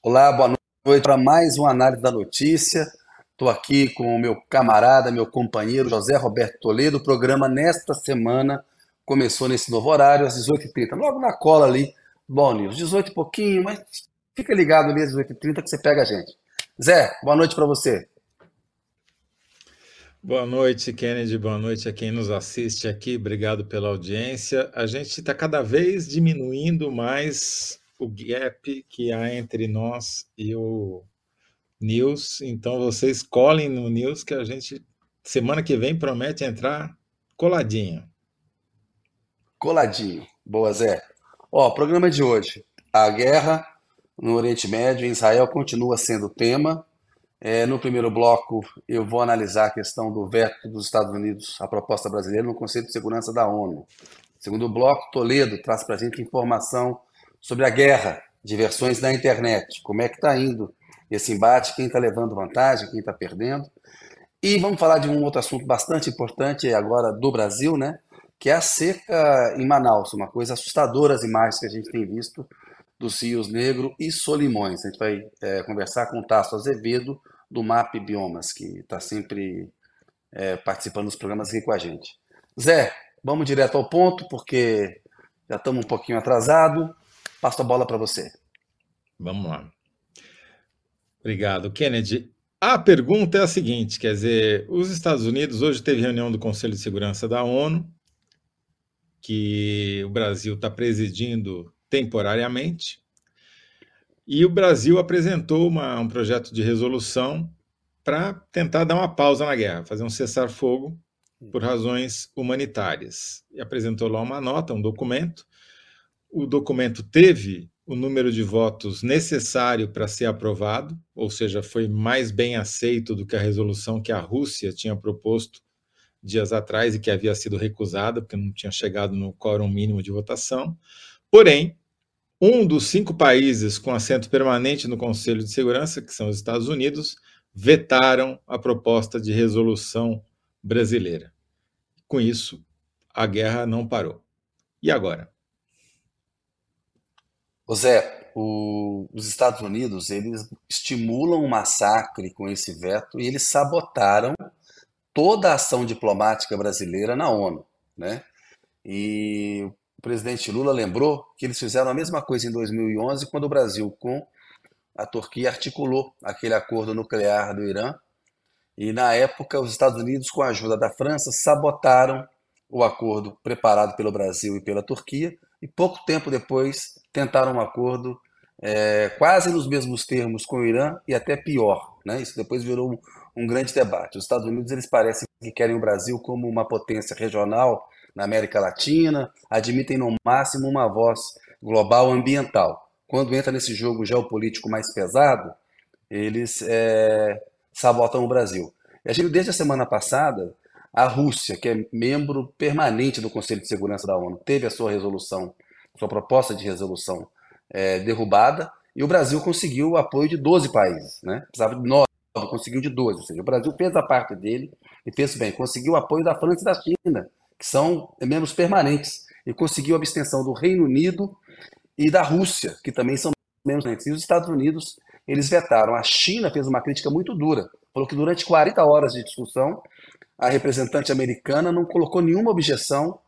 Olá, boa noite para mais uma análise da notícia. Estou aqui com o meu camarada, meu companheiro José Roberto Toledo. O programa nesta semana começou nesse novo horário, às 18h30, logo na cola ali, Bom News. 18 e pouquinho, mas fica ligado ali às 18h30 que você pega a gente. Zé, boa noite para você. Boa noite, Kennedy. Boa noite a quem nos assiste aqui. Obrigado pela audiência. A gente está cada vez diminuindo mais o gap que há entre nós e o News. Então vocês colhem no News que a gente semana que vem promete entrar coladinho. Coladinho. Boa, Zé. Ó, programa de hoje. A guerra no Oriente Médio, em Israel, continua sendo o tema. É, no primeiro bloco, eu vou analisar a questão do veto dos Estados Unidos à proposta brasileira no Conselho de Segurança da ONU. Segundo bloco, Toledo traz para a gente informação sobre a guerra de versões na internet. Como é que está indo esse embate, quem está levando vantagem, quem está perdendo. E vamos falar de um outro assunto bastante importante agora do Brasil, né? que é a seca em Manaus, uma coisa assustadora as imagens que a gente tem visto dos rios Negro e Solimões. A gente vai é, conversar com o Tasso Azevedo, do MAP Biomas, que está sempre é, participando dos programas aqui com a gente. Zé, vamos direto ao ponto, porque já estamos um pouquinho atrasado. Passo a bola para você. Vamos lá. Obrigado, Kennedy. A pergunta é a seguinte, quer dizer, os Estados Unidos hoje teve reunião do Conselho de Segurança da ONU, que o Brasil está presidindo temporariamente, e o Brasil apresentou uma, um projeto de resolução para tentar dar uma pausa na guerra, fazer um cessar-fogo por razões humanitárias. E apresentou lá uma nota, um documento. O documento teve o número de votos necessário para ser aprovado, ou seja, foi mais bem aceito do que a resolução que a Rússia tinha proposto dias atrás e que havia sido recusada, porque não tinha chegado no quórum mínimo de votação. Porém, um dos cinco países com assento permanente no Conselho de Segurança, que são os Estados Unidos, vetaram a proposta de resolução brasileira. Com isso, a guerra não parou. E agora? O Zé, o, os Estados Unidos eles estimulam o massacre com esse veto e eles sabotaram toda a ação diplomática brasileira na ONU, né? E o presidente Lula lembrou que eles fizeram a mesma coisa em 2011, quando o Brasil, com a Turquia, articulou aquele acordo nuclear do Irã. E na época, os Estados Unidos, com a ajuda da França, sabotaram o acordo preparado pelo Brasil e pela Turquia. E pouco tempo depois, tentaram um acordo é, quase nos mesmos termos com o Irã e até pior. Né? Isso depois virou um, um grande debate. Os Estados Unidos eles parecem que querem o Brasil como uma potência regional na América Latina, admitem no máximo uma voz global ambiental. Quando entra nesse jogo geopolítico mais pesado, eles é, sabotam o Brasil. E a gente, desde a semana passada, a Rússia, que é membro permanente do Conselho de Segurança da ONU, teve a sua resolução, sua proposta de resolução é, derrubada, e o Brasil conseguiu o apoio de 12 países. Né? Precisava de 9, conseguiu de 12. Ou seja, o Brasil fez a parte dele e fez bem, conseguiu o apoio da França e da China, que são membros permanentes, e conseguiu a abstenção do Reino Unido e da Rússia, que também são membros permanentes. E os Estados Unidos, eles vetaram. A China fez uma crítica muito dura, falou que durante 40 horas de discussão, a representante americana não colocou nenhuma objeção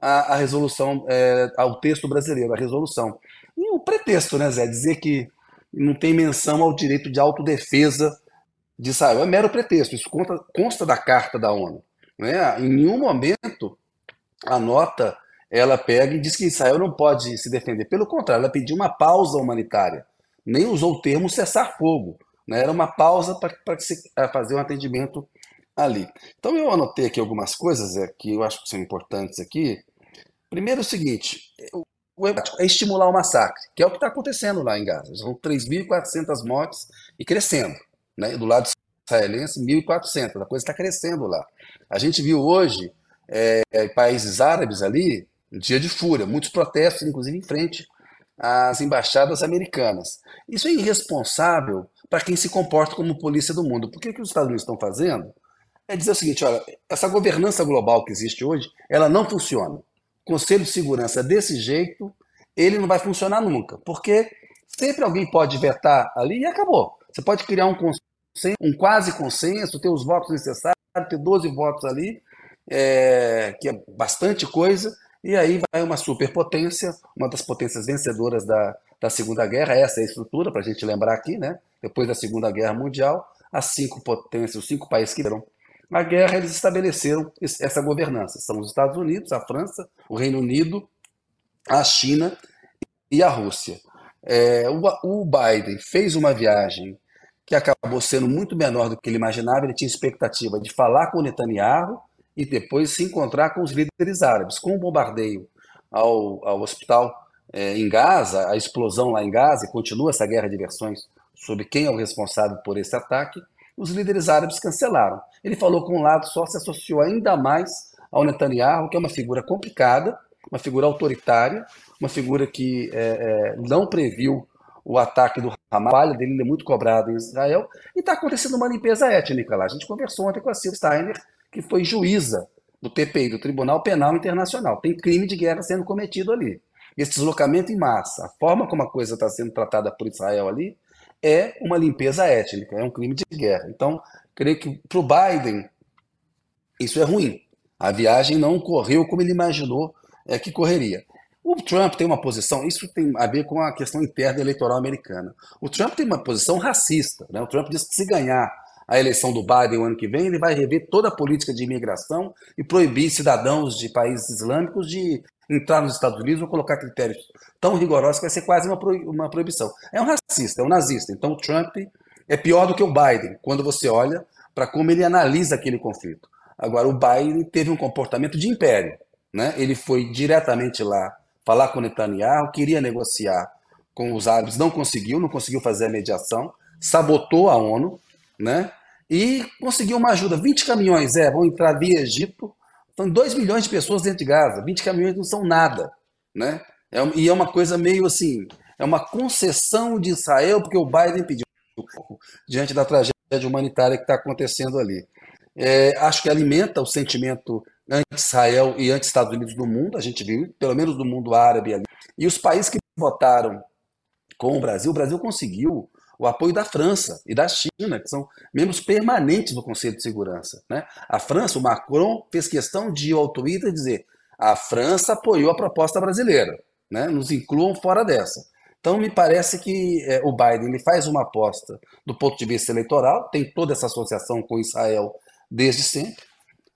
à, à resolução, é, ao texto brasileiro, à resolução. E o pretexto, né, Zé, dizer que não tem menção ao direito de autodefesa de Israel é mero pretexto, isso consta, consta da carta da ONU. Né? Em nenhum momento a nota ela pega e diz que Israel não pode se defender. Pelo contrário, ela pediu uma pausa humanitária. Nem usou o termo cessar fogo. Né? Era uma pausa para fazer um atendimento ali. Então eu anotei aqui algumas coisas é, que eu acho que são importantes aqui. Primeiro é o seguinte, o é estimular o massacre, que é o que está acontecendo lá em Gaza. São 3.400 mortes e crescendo. Né? Do lado israelense, 1.400. A coisa está crescendo lá. A gente viu hoje é, países árabes ali, um dia de fúria, muitos protestos, inclusive em frente às embaixadas americanas. Isso é irresponsável para quem se comporta como polícia do mundo. Por que, que os Estados Unidos estão fazendo? É dizer o seguinte, olha, essa governança global que existe hoje, ela não funciona. O Conselho de Segurança desse jeito, ele não vai funcionar nunca, porque Sempre alguém pode vetar ali e acabou. Você pode criar um consenso, um quase consenso, ter os votos necessários, ter 12 votos ali, é, que é bastante coisa, e aí vai uma superpotência, uma das potências vencedoras da, da Segunda Guerra, essa é a estrutura, para a gente lembrar aqui, né? Depois da Segunda Guerra Mundial, as cinco potências, os cinco países que deram a guerra, eles estabeleceram essa governança. São os Estados Unidos, a França, o Reino Unido, a China e a Rússia. É, o, o Biden fez uma viagem que acabou sendo muito menor do que ele imaginava. Ele tinha expectativa de falar com o Netanyahu e depois se encontrar com os líderes árabes. Com o bombardeio ao, ao hospital é, em Gaza, a explosão lá em Gaza, e continua essa guerra de versões sobre quem é o responsável por esse ataque, os líderes árabes cancelaram. Ele falou com um lado só, se associou ainda mais ao Netanyahu, que é uma figura complicada, uma figura autoritária, uma figura que é, é, não previu o ataque do Hamas, a falha dele é muito cobrada em Israel, e está acontecendo uma limpeza étnica lá. A gente conversou ontem com a Silvia Steiner, que foi juíza do TPI, do Tribunal Penal Internacional. Tem crime de guerra sendo cometido ali. Esse deslocamento em massa, a forma como a coisa está sendo tratada por Israel ali, é uma limpeza étnica, é um crime de guerra. Então, creio que para o Biden isso é ruim. A viagem não correu como ele imaginou é, que correria. O Trump tem uma posição, isso tem a ver com a questão interna eleitoral americana. O Trump tem uma posição racista. Né? O Trump diz que se ganhar a eleição do Biden o ano que vem, ele vai rever toda a política de imigração e proibir cidadãos de países islâmicos de entrar nos Estados Unidos ou colocar critérios tão rigorosos que vai ser quase uma, uma proibição. É um racista, é um nazista. Então o Trump é pior do que o Biden, quando você olha para como ele analisa aquele conflito. Agora, o Biden teve um comportamento de império. Né? Ele foi diretamente lá falar com Netanyahu, queria negociar com os árabes, não conseguiu, não conseguiu fazer a mediação, sabotou a ONU, né? e conseguiu uma ajuda. 20 caminhões, é, vão entrar via Egito. São 2 milhões de pessoas dentro de Gaza. 20 caminhões não são nada. Né? É, e é uma coisa meio assim, é uma concessão de Israel, porque o Biden pediu diante da tragédia humanitária que está acontecendo ali. É, acho que alimenta o sentimento anti-Israel e anti-Estados Unidos do mundo, a gente viu, pelo menos do mundo árabe ali. E os países que votaram com o Brasil, o Brasil conseguiu o apoio da França e da China, que são membros permanentes do Conselho de Segurança. Né? A França, o Macron, fez questão de ir ao Twitter dizer a França apoiou a proposta brasileira, né? nos incluam fora dessa. Então, me parece que é, o Biden ele faz uma aposta do ponto de vista eleitoral, tem toda essa associação com Israel desde sempre,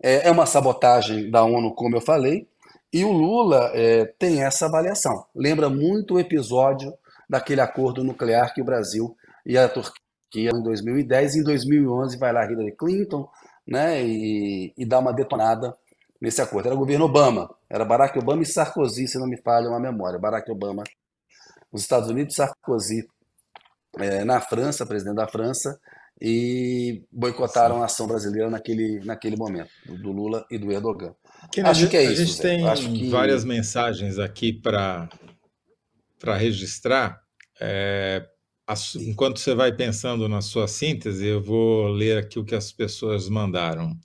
é, é uma sabotagem da ONU, como eu falei, e o Lula é, tem essa avaliação. Lembra muito o episódio daquele acordo nuclear que o Brasil e a Turquia em 2010. Em 2011 vai lá Hillary Clinton né, e, e dá uma detonada nesse acordo. Era o governo Obama, era Barack Obama e Sarkozy, se não me falha uma memória. Barack Obama, os Estados Unidos, Sarkozy é, na França, presidente da França, e boicotaram Sim. a ação brasileira naquele, naquele momento, do Lula e do Erdogan. Acho que é isso. A gente tem que... várias mensagens aqui para registrar. É, enquanto você vai pensando na sua síntese, eu vou ler aqui o que as pessoas mandaram.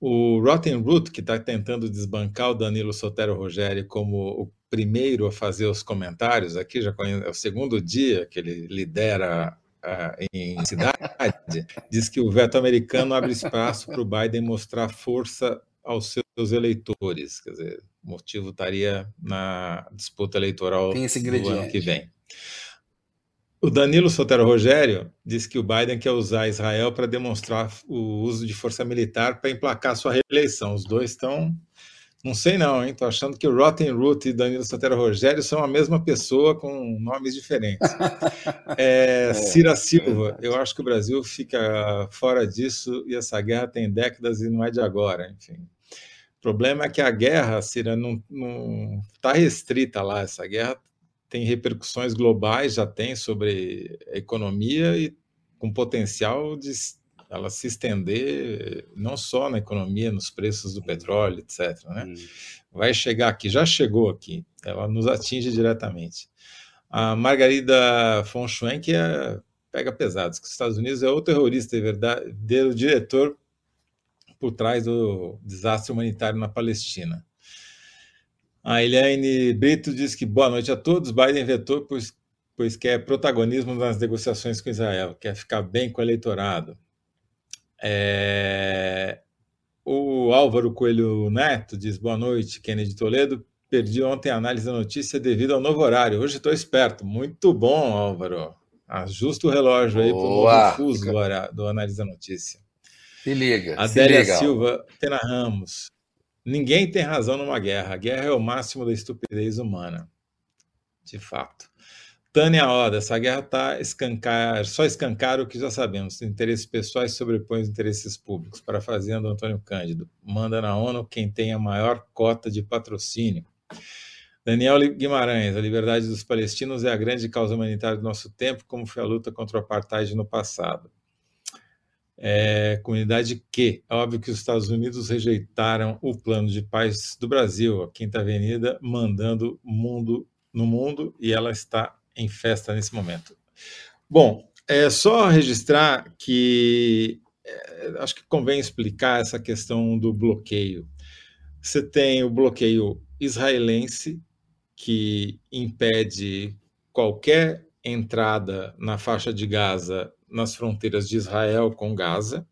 O Rotten Root, que está tentando desbancar o Danilo Sotero Rogério como o primeiro a fazer os comentários, aqui já é o segundo dia que ele lidera uh, em cidade, diz que o veto americano abre espaço para o Biden mostrar força aos seus eleitores. Quer dizer, o motivo estaria na disputa eleitoral do ano que vem. O Danilo Sotero Rogério disse que o Biden quer usar Israel para demonstrar o uso de força militar para emplacar sua reeleição. Os dois estão. Não sei não, hein? Estou achando que o Rotten Root e Danilo Sotero Rogério são a mesma pessoa com nomes diferentes. É, é, Cira Silva, eu acho que o Brasil fica fora disso e essa guerra tem décadas e não é de agora, enfim. O problema é que a guerra, Cira, não está restrita lá. Essa guerra tem repercussões globais, já tem sobre a economia e com potencial de ela se estender não só na economia, nos preços do petróleo, etc. Né? Hum. Vai chegar aqui, já chegou aqui, ela nos atinge diretamente. A Margarida von Schwenk é, pega pesados, que os Estados Unidos é o terrorista, é verdade, o diretor por trás do desastre humanitário na Palestina. A Eliane Brito diz que boa noite a todos. Biden vetou por, pois quer protagonismo nas negociações com Israel, quer ficar bem com o eleitorado. É... O Álvaro Coelho Neto diz: Boa noite, Kennedy Toledo. Perdi ontem a análise da notícia devido ao novo horário. Hoje estou esperto. Muito bom, Álvaro. Ajusta o relógio aí para o novo fuso do, do análise da notícia. Se liga. Adélia se liga. Silva, Tena Ramos. Ninguém tem razão numa guerra. A guerra é o máximo da estupidez humana. De fato. Tânia Oda, essa guerra está escancar, só escancar o que já sabemos. Interesses pessoais sobrepõem os interesses públicos. Parafraseando Antônio Cândido. Manda na ONU quem tem a maior cota de patrocínio. Daniel Guimarães, a liberdade dos palestinos é a grande causa humanitária do nosso tempo, como foi a luta contra o apartheid no passado. É, comunidade Q. É óbvio que os Estados Unidos rejeitaram o plano de paz do Brasil, a Quinta Avenida mandando mundo no mundo e ela está em festa nesse momento. Bom, é só registrar que é, acho que convém explicar essa questão do bloqueio. Você tem o bloqueio israelense, que impede qualquer entrada na faixa de Gaza nas fronteiras de Israel com Gaza.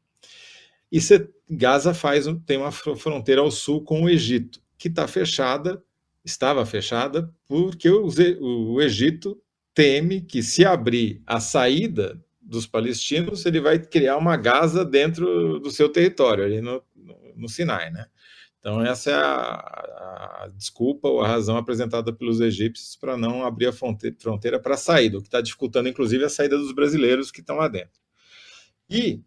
E se, Gaza faz tem uma fronteira ao sul com o Egito, que está fechada, estava fechada, porque o, o Egito teme que se abrir a saída dos palestinos, ele vai criar uma Gaza dentro do seu território, ali no, no, no Sinai, né? Então, essa é a, a, desculpa ou a razão apresentada pelos egípcios para não abrir a fronteira para saída, o que está dificultando, inclusive, a saída dos brasileiros que estão lá dentro. E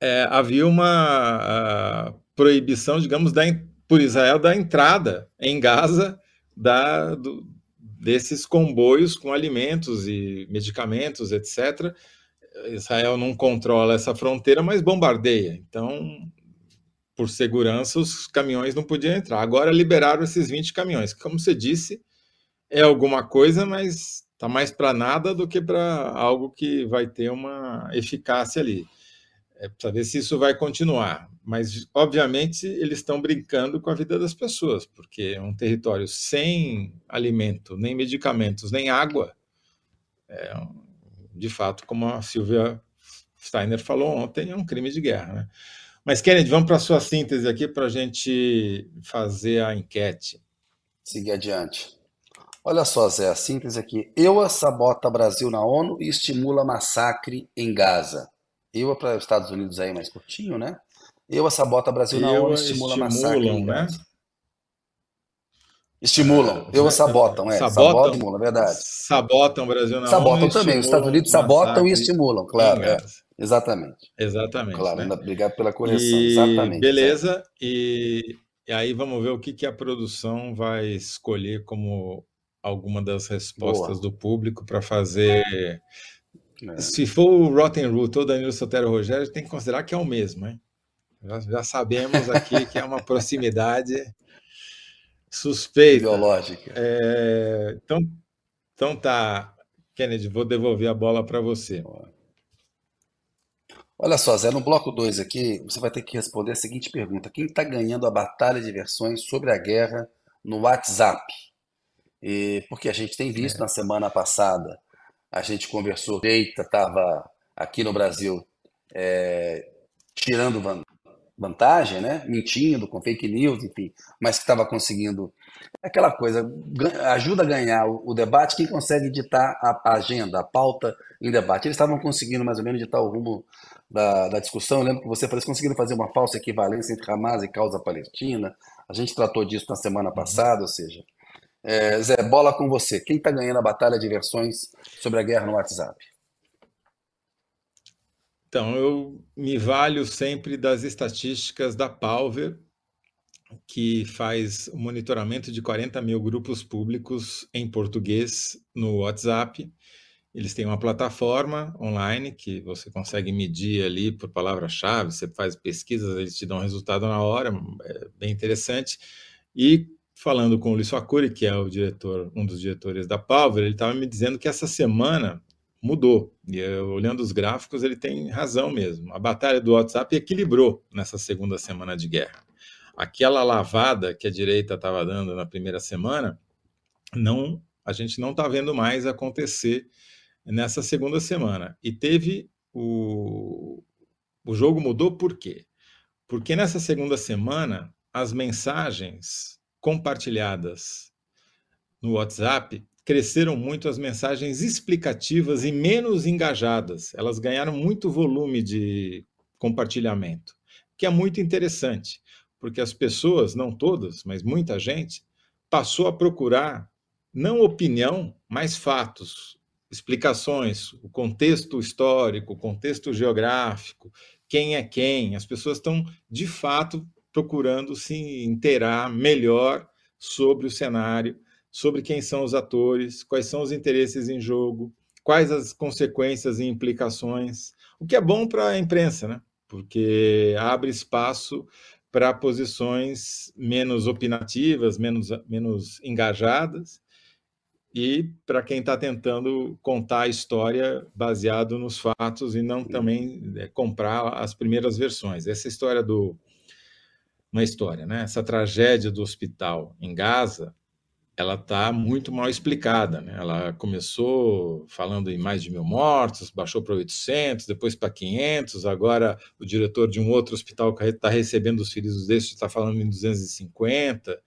é, havia uma proibição, digamos, da, por Israel da entrada em Gaza da, do, desses comboios com alimentos e medicamentos, etc. Israel não controla essa fronteira, mas bombardeia. Então, por segurança, os caminhões não podiam entrar. Agora liberaram esses 20 caminhões, como você disse, é alguma coisa, mas está mais para nada do que para algo que vai ter uma eficácia ali. É para ver se isso vai continuar. Mas, obviamente, eles estão brincando com a vida das pessoas, porque um território sem alimento, nem medicamentos, nem água, é, de fato, como a Silvia Steiner falou ontem, é um crime de guerra. Né? Mas, Kennedy, vamos para a sua síntese aqui para a gente fazer a enquete. Seguir adiante. Olha só, Zé, a síntese aqui. EUA sabota Brasil na ONU e estimula massacre em Gaza. EUA para os Estados Unidos aí mais curtinho, né? EUA sabota Brasil na ONU e estimula massacre em né? Estimulam. É, EUA sabotam, é. Sabotam, sabotam, é verdade. Sabotam o Brasil na sabotam também. Os Estados Unidos sabotam e estimulam, claro. É. Exatamente. Exatamente. Claro, né? obrigado pela correção. E, Exatamente. Beleza, e, e, aí vamos ver o que, que a produção vai escolher como alguma das respostas Boa. do público para fazer. É. Se for o Rotten Root ou Danilo Sotero Rogério, tem que considerar que é o mesmo, hein? Já, já sabemos aqui que é uma proximidade suspeita. Biológica. É, então, então tá, Kennedy, vou devolver a bola para você. Olha só, Zé, no bloco 2 aqui, você vai ter que responder a seguinte pergunta: quem está ganhando a batalha de versões sobre a guerra no WhatsApp? E, porque a gente tem visto é. na semana passada, a gente conversou, eita, estava aqui no Brasil é, tirando vantagem, né? mentindo com fake news, enfim, mas que estava conseguindo aquela coisa, ajuda a ganhar o, o, debate quem consegue ditar a, a, agenda, a pauta em debate. Eles estavam conseguindo mais ou menos ditar o rumo da, da discussão. Eu lembro que você falou que conseguiram fazer uma falsa equivalência entre Hamas e causa palestina. A gente tratou disso na semana uhum. passada, ou seja. É, Zé, bola com você. Quem está ganhando a batalha de versões sobre a guerra no WhatsApp? Então, eu me valho sempre das estatísticas da Palver, que faz o monitoramento de 40 mil grupos públicos em português no WhatsApp. Eles têm uma plataforma online que você consegue medir ali por palavra-chave, você faz pesquisas, eles te dão resultado na hora, é bem interessante. E falando com o Luiz Facuri, que é o diretor, um dos diretores da Palver, ele estava me dizendo que essa semana mudou. E eu, olhando os gráficos, ele tem razão mesmo. A batalha do WhatsApp equilibrou nessa segunda semana de guerra. Aquela lavada que a direita estava dando na primeira semana não a gente não está vendo mais acontecer nessa segunda semana. E teve o, o jogo mudou por quê? Porque nessa segunda semana as mensagens compartilhadas no WhatsApp cresceram muito as mensagens explicativas e menos engajadas. Elas ganharam muito volume de compartilhamento, que é muito interessante, porque as pessoas, não todas, mas muita gente, passou a procurar não opinião, mas fatos, explicações, o contexto histórico, o contexto geográfico, quem é quem. As pessoas estão, de fato, procurando se inteirar melhor sobre o cenário, sobre quem são os atores, quais são os interesses em jogo, quais as consequências e implicações, o que é bom para a imprensa, né? porque abre espaço para posições menos opinativas, menos, menos engajadas, e para quem está tentando contar a história baseado nos fatos e não também é, comprar as primeiras versões. Essa história do uma história, né? Essa tragédia do hospital em Gaza, ela está muito mal explicada. Né? Ela começou falando em mais de mil mortos, baixou para 800, depois para 500, agora o diretor de um outro hospital está recebendo os feridos desses está falando em 250.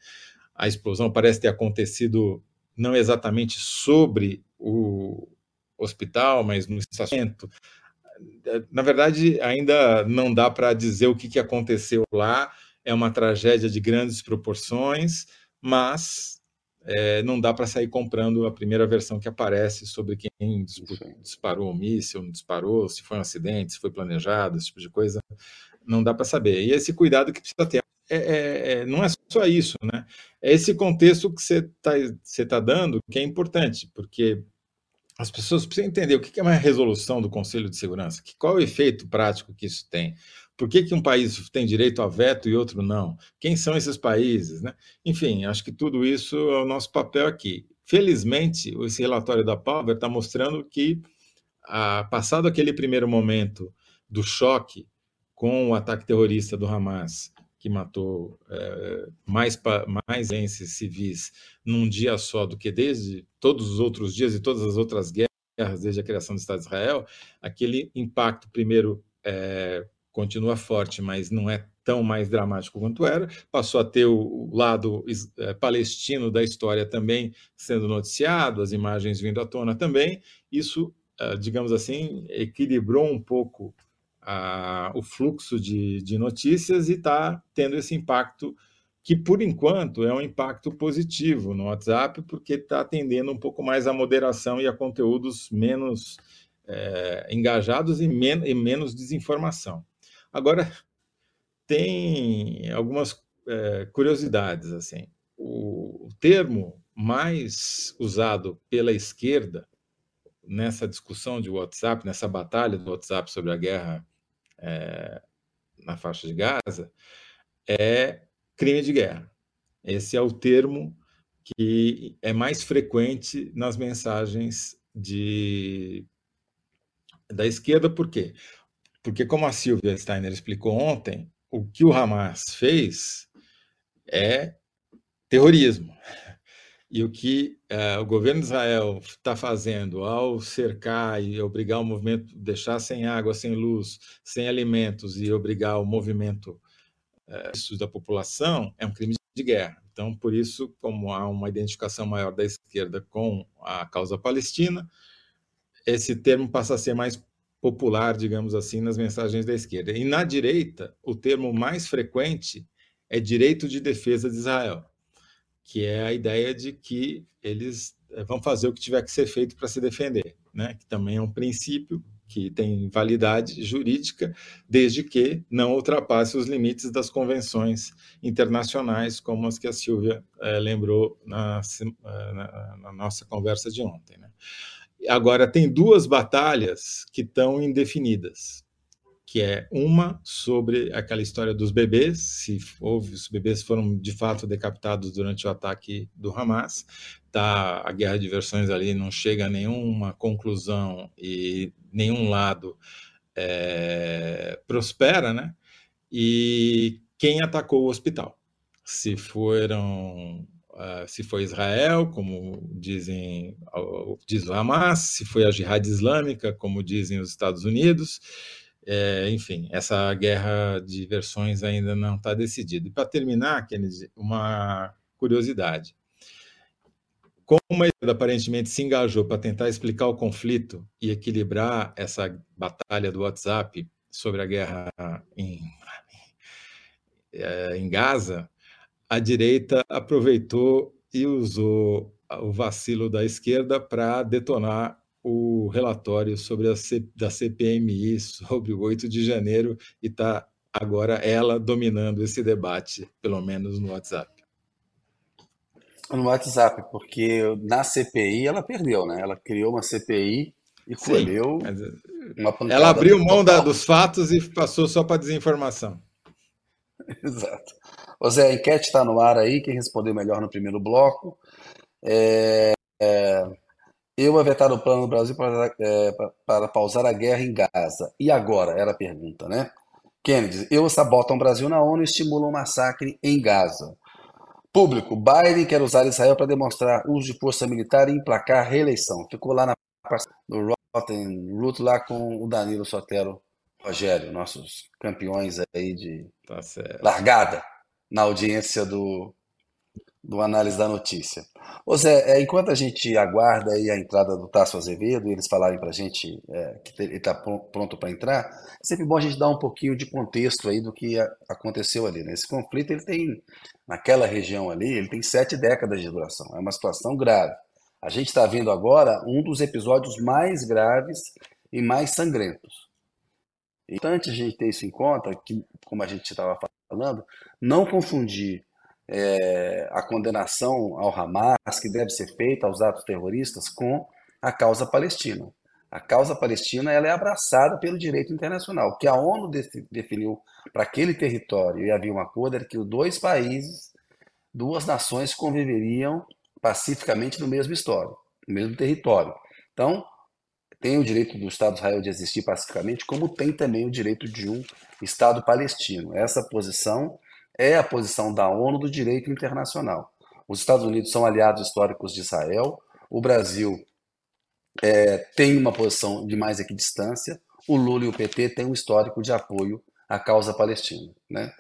A explosão parece ter acontecido não exatamente sobre o hospital, mas no estacionamento. Na verdade, ainda não dá para dizer o que, que aconteceu lá. É uma tragédia de grandes proporções, mas é, não dá para sair comprando a primeira versão que aparece sobre quem disparou o míssil, não disparou, se foi um acidente, se foi planejado, esse tipo de coisa. Não dá para saber. E esse cuidado que precisa ter. É, é, é não é só isso, né? É esse contexto que você está tá dando que é importante, porque as pessoas precisam entender o que é uma resolução do Conselho de Segurança, qual é o efeito prático que isso tem. Por que, que um país tem direito a veto e outro não? Quem são esses países? Né? Enfim, acho que tudo isso é o nosso papel aqui. Felizmente, esse relatório da Power está mostrando que, a, passado aquele primeiro momento do choque com o ataque terrorista do Hamas, que matou é, mais, mais entes civis num dia só do que desde todos os outros dias e todas as outras guerras desde a criação do Estado de Israel, aquele impacto primeiro é, continua forte, mas não é tão mais dramático quanto era. Passou a ter o lado é, palestino da história também sendo noticiado, as imagens vindo à tona também. Isso, é, digamos assim, equilibrou um pouco a, o fluxo de, de notícias e está tendo esse impacto que, por enquanto, é um impacto positivo no WhatsApp, porque está atendendo um pouco mais à moderação e a conteúdos menos é, engajados e, men e menos desinformação. Agora, tem algumas é, curiosidades. assim. O, o termo mais usado pela esquerda nessa discussão de WhatsApp, nessa batalha do WhatsApp sobre a guerra é, na faixa de Gaza, é crime de guerra. Esse é o termo que é mais frequente nas mensagens de, da esquerda, por quê? Porque, como a Silvia Steiner explicou ontem, o que o Hamas fez é terrorismo. E o que uh, o governo de Israel está fazendo ao cercar e obrigar o movimento, deixar sem água, sem luz, sem alimentos e obrigar o movimento uh, da população é um crime de guerra. Então, por isso, como há uma identificação maior da esquerda com a causa palestina, esse termo passa a ser mais popular, digamos assim, nas mensagens da esquerda. E na direita, o termo mais frequente é direito de defesa de Israel, que é a ideia de que eles eh, vão fazer o que tiver que ser feito para se defender, né? que também é um princípio que tem validade jurídica, desde que não ultrapasse os limites das convenções internacionais, como as que a Silvia eh, lembrou na, eh, na, na, nossa conversa de ontem. Né? Agora, tem duas batalhas que estão indefinidas, que é uma sobre aquela história dos bebês, se houve, os bebês foram de fato decapitados durante o ataque do Hamas, tá, a guerra de versões ali não chega a nenhuma conclusão e nenhum lado é, prospera, né? E quem atacou o hospital? Se foram uh, se foi Israel, como dizem diz o Hamas, se foi a Jihad Islâmica, como dizem os Estados Unidos. É, enfim, essa guerra de versões ainda não está decidida. E para terminar, Kennedy, uma curiosidade. Como ele aparentemente se engajou para tentar explicar o conflito e equilibrar essa batalha do WhatsApp sobre a guerra em, é, em Gaza, a direita aproveitou e usou o vacilo da esquerda para detonar o relatório sobre a C, da CPMI sobre o 8 de janeiro e está agora ela dominando esse debate, pelo menos no WhatsApp. No WhatsApp, porque na CPI ela perdeu, né? Ela criou uma CPI e colheu uma pancada. Ela abriu mão da, dos fatos e passou só para desinformação. Exato. Ô Zé, a enquete está no ar aí, quem respondeu melhor no primeiro bloco. É, é, eu vou vetar o plano do Brasil para, é, para pausar a guerra em Gaza. E agora? Era a pergunta, né? Kennedy, eu sabotam o Brasil na ONU e estimulam um massacre em Gaza. Público, Biden quer usar Israel para demonstrar uso de força militar e emplacar a reeleição. Ficou lá na no Rotten Root lá com o Danilo Sotero Rogério, nossos campeões aí de tá largada na audiência do, do análise da notícia. Ô Zé, é, enquanto a gente aguarda a entrada do Tasso Azevedo e eles falarem para a gente é, que ele está pronto para entrar, é sempre bom a gente dar um pouquinho de contexto aí do que aconteceu ali. Né? Esse conflito ele tem, naquela região ali, ele tem sete décadas de duração. É uma situação grave. A gente está vendo agora um dos episódios mais graves e mais sangrentos. Antes de a gente ter isso em conta, que, como a gente estava falando, não confundir é, a condenação ao Hamas, que deve ser feita aos atos terroristas, com a causa palestina. A causa palestina ela é abraçada pelo direito internacional. O que a ONU definiu para aquele território, e havia um acordo, era que os dois países, duas nações conviveriam pacificamente no mesmo histórico, no mesmo território. Então, tem o direito do Estado de Israel de existir pacificamente, como tem também o direito de um Estado palestino. Essa posição é a posição da ONU do direito internacional. Os Estados Unidos são aliados históricos de Israel, o Brasil é, tem uma posição de mais equidistância, o Lula e o PT têm um histórico de apoio à causa palestina. Né?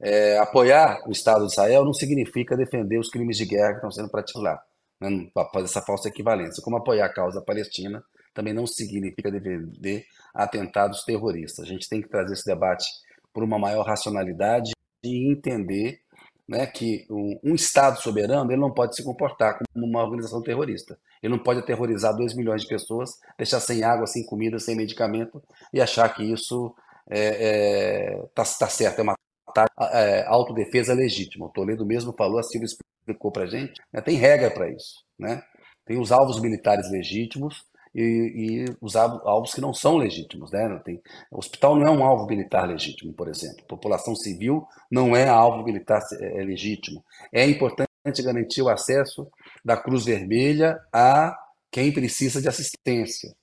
É, apoiar o Estado de Israel não significa defender os crimes de guerra que estão sendo praticados lá, né? fazer essa falsa equivalência. Como apoiar a causa palestina também não significa defender atentados terroristas. A gente tem que trazer esse debate por uma maior racionalidade e entender né, que um, um, Estado soberano ele não pode se comportar como uma organização terrorista. Ele não pode aterrorizar 2 milhões de pessoas, deixar sem água, sem comida, sem medicamento e achar que isso está é, é, tá, tá certo, é uma é, autodefesa legítima. O Toledo mesmo falou, a Silvia explicou para a gente, né, tem regra para isso. Né? Tem os alvos militares legítimos e, e os alvos que não são legítimos. Né? Tem, o hospital não é um alvo militar legítimo, por exemplo. População civil não é alvo militar é, é legítimo. É importante garantir o acesso da Cruz Vermelha a quem precisa de assistência.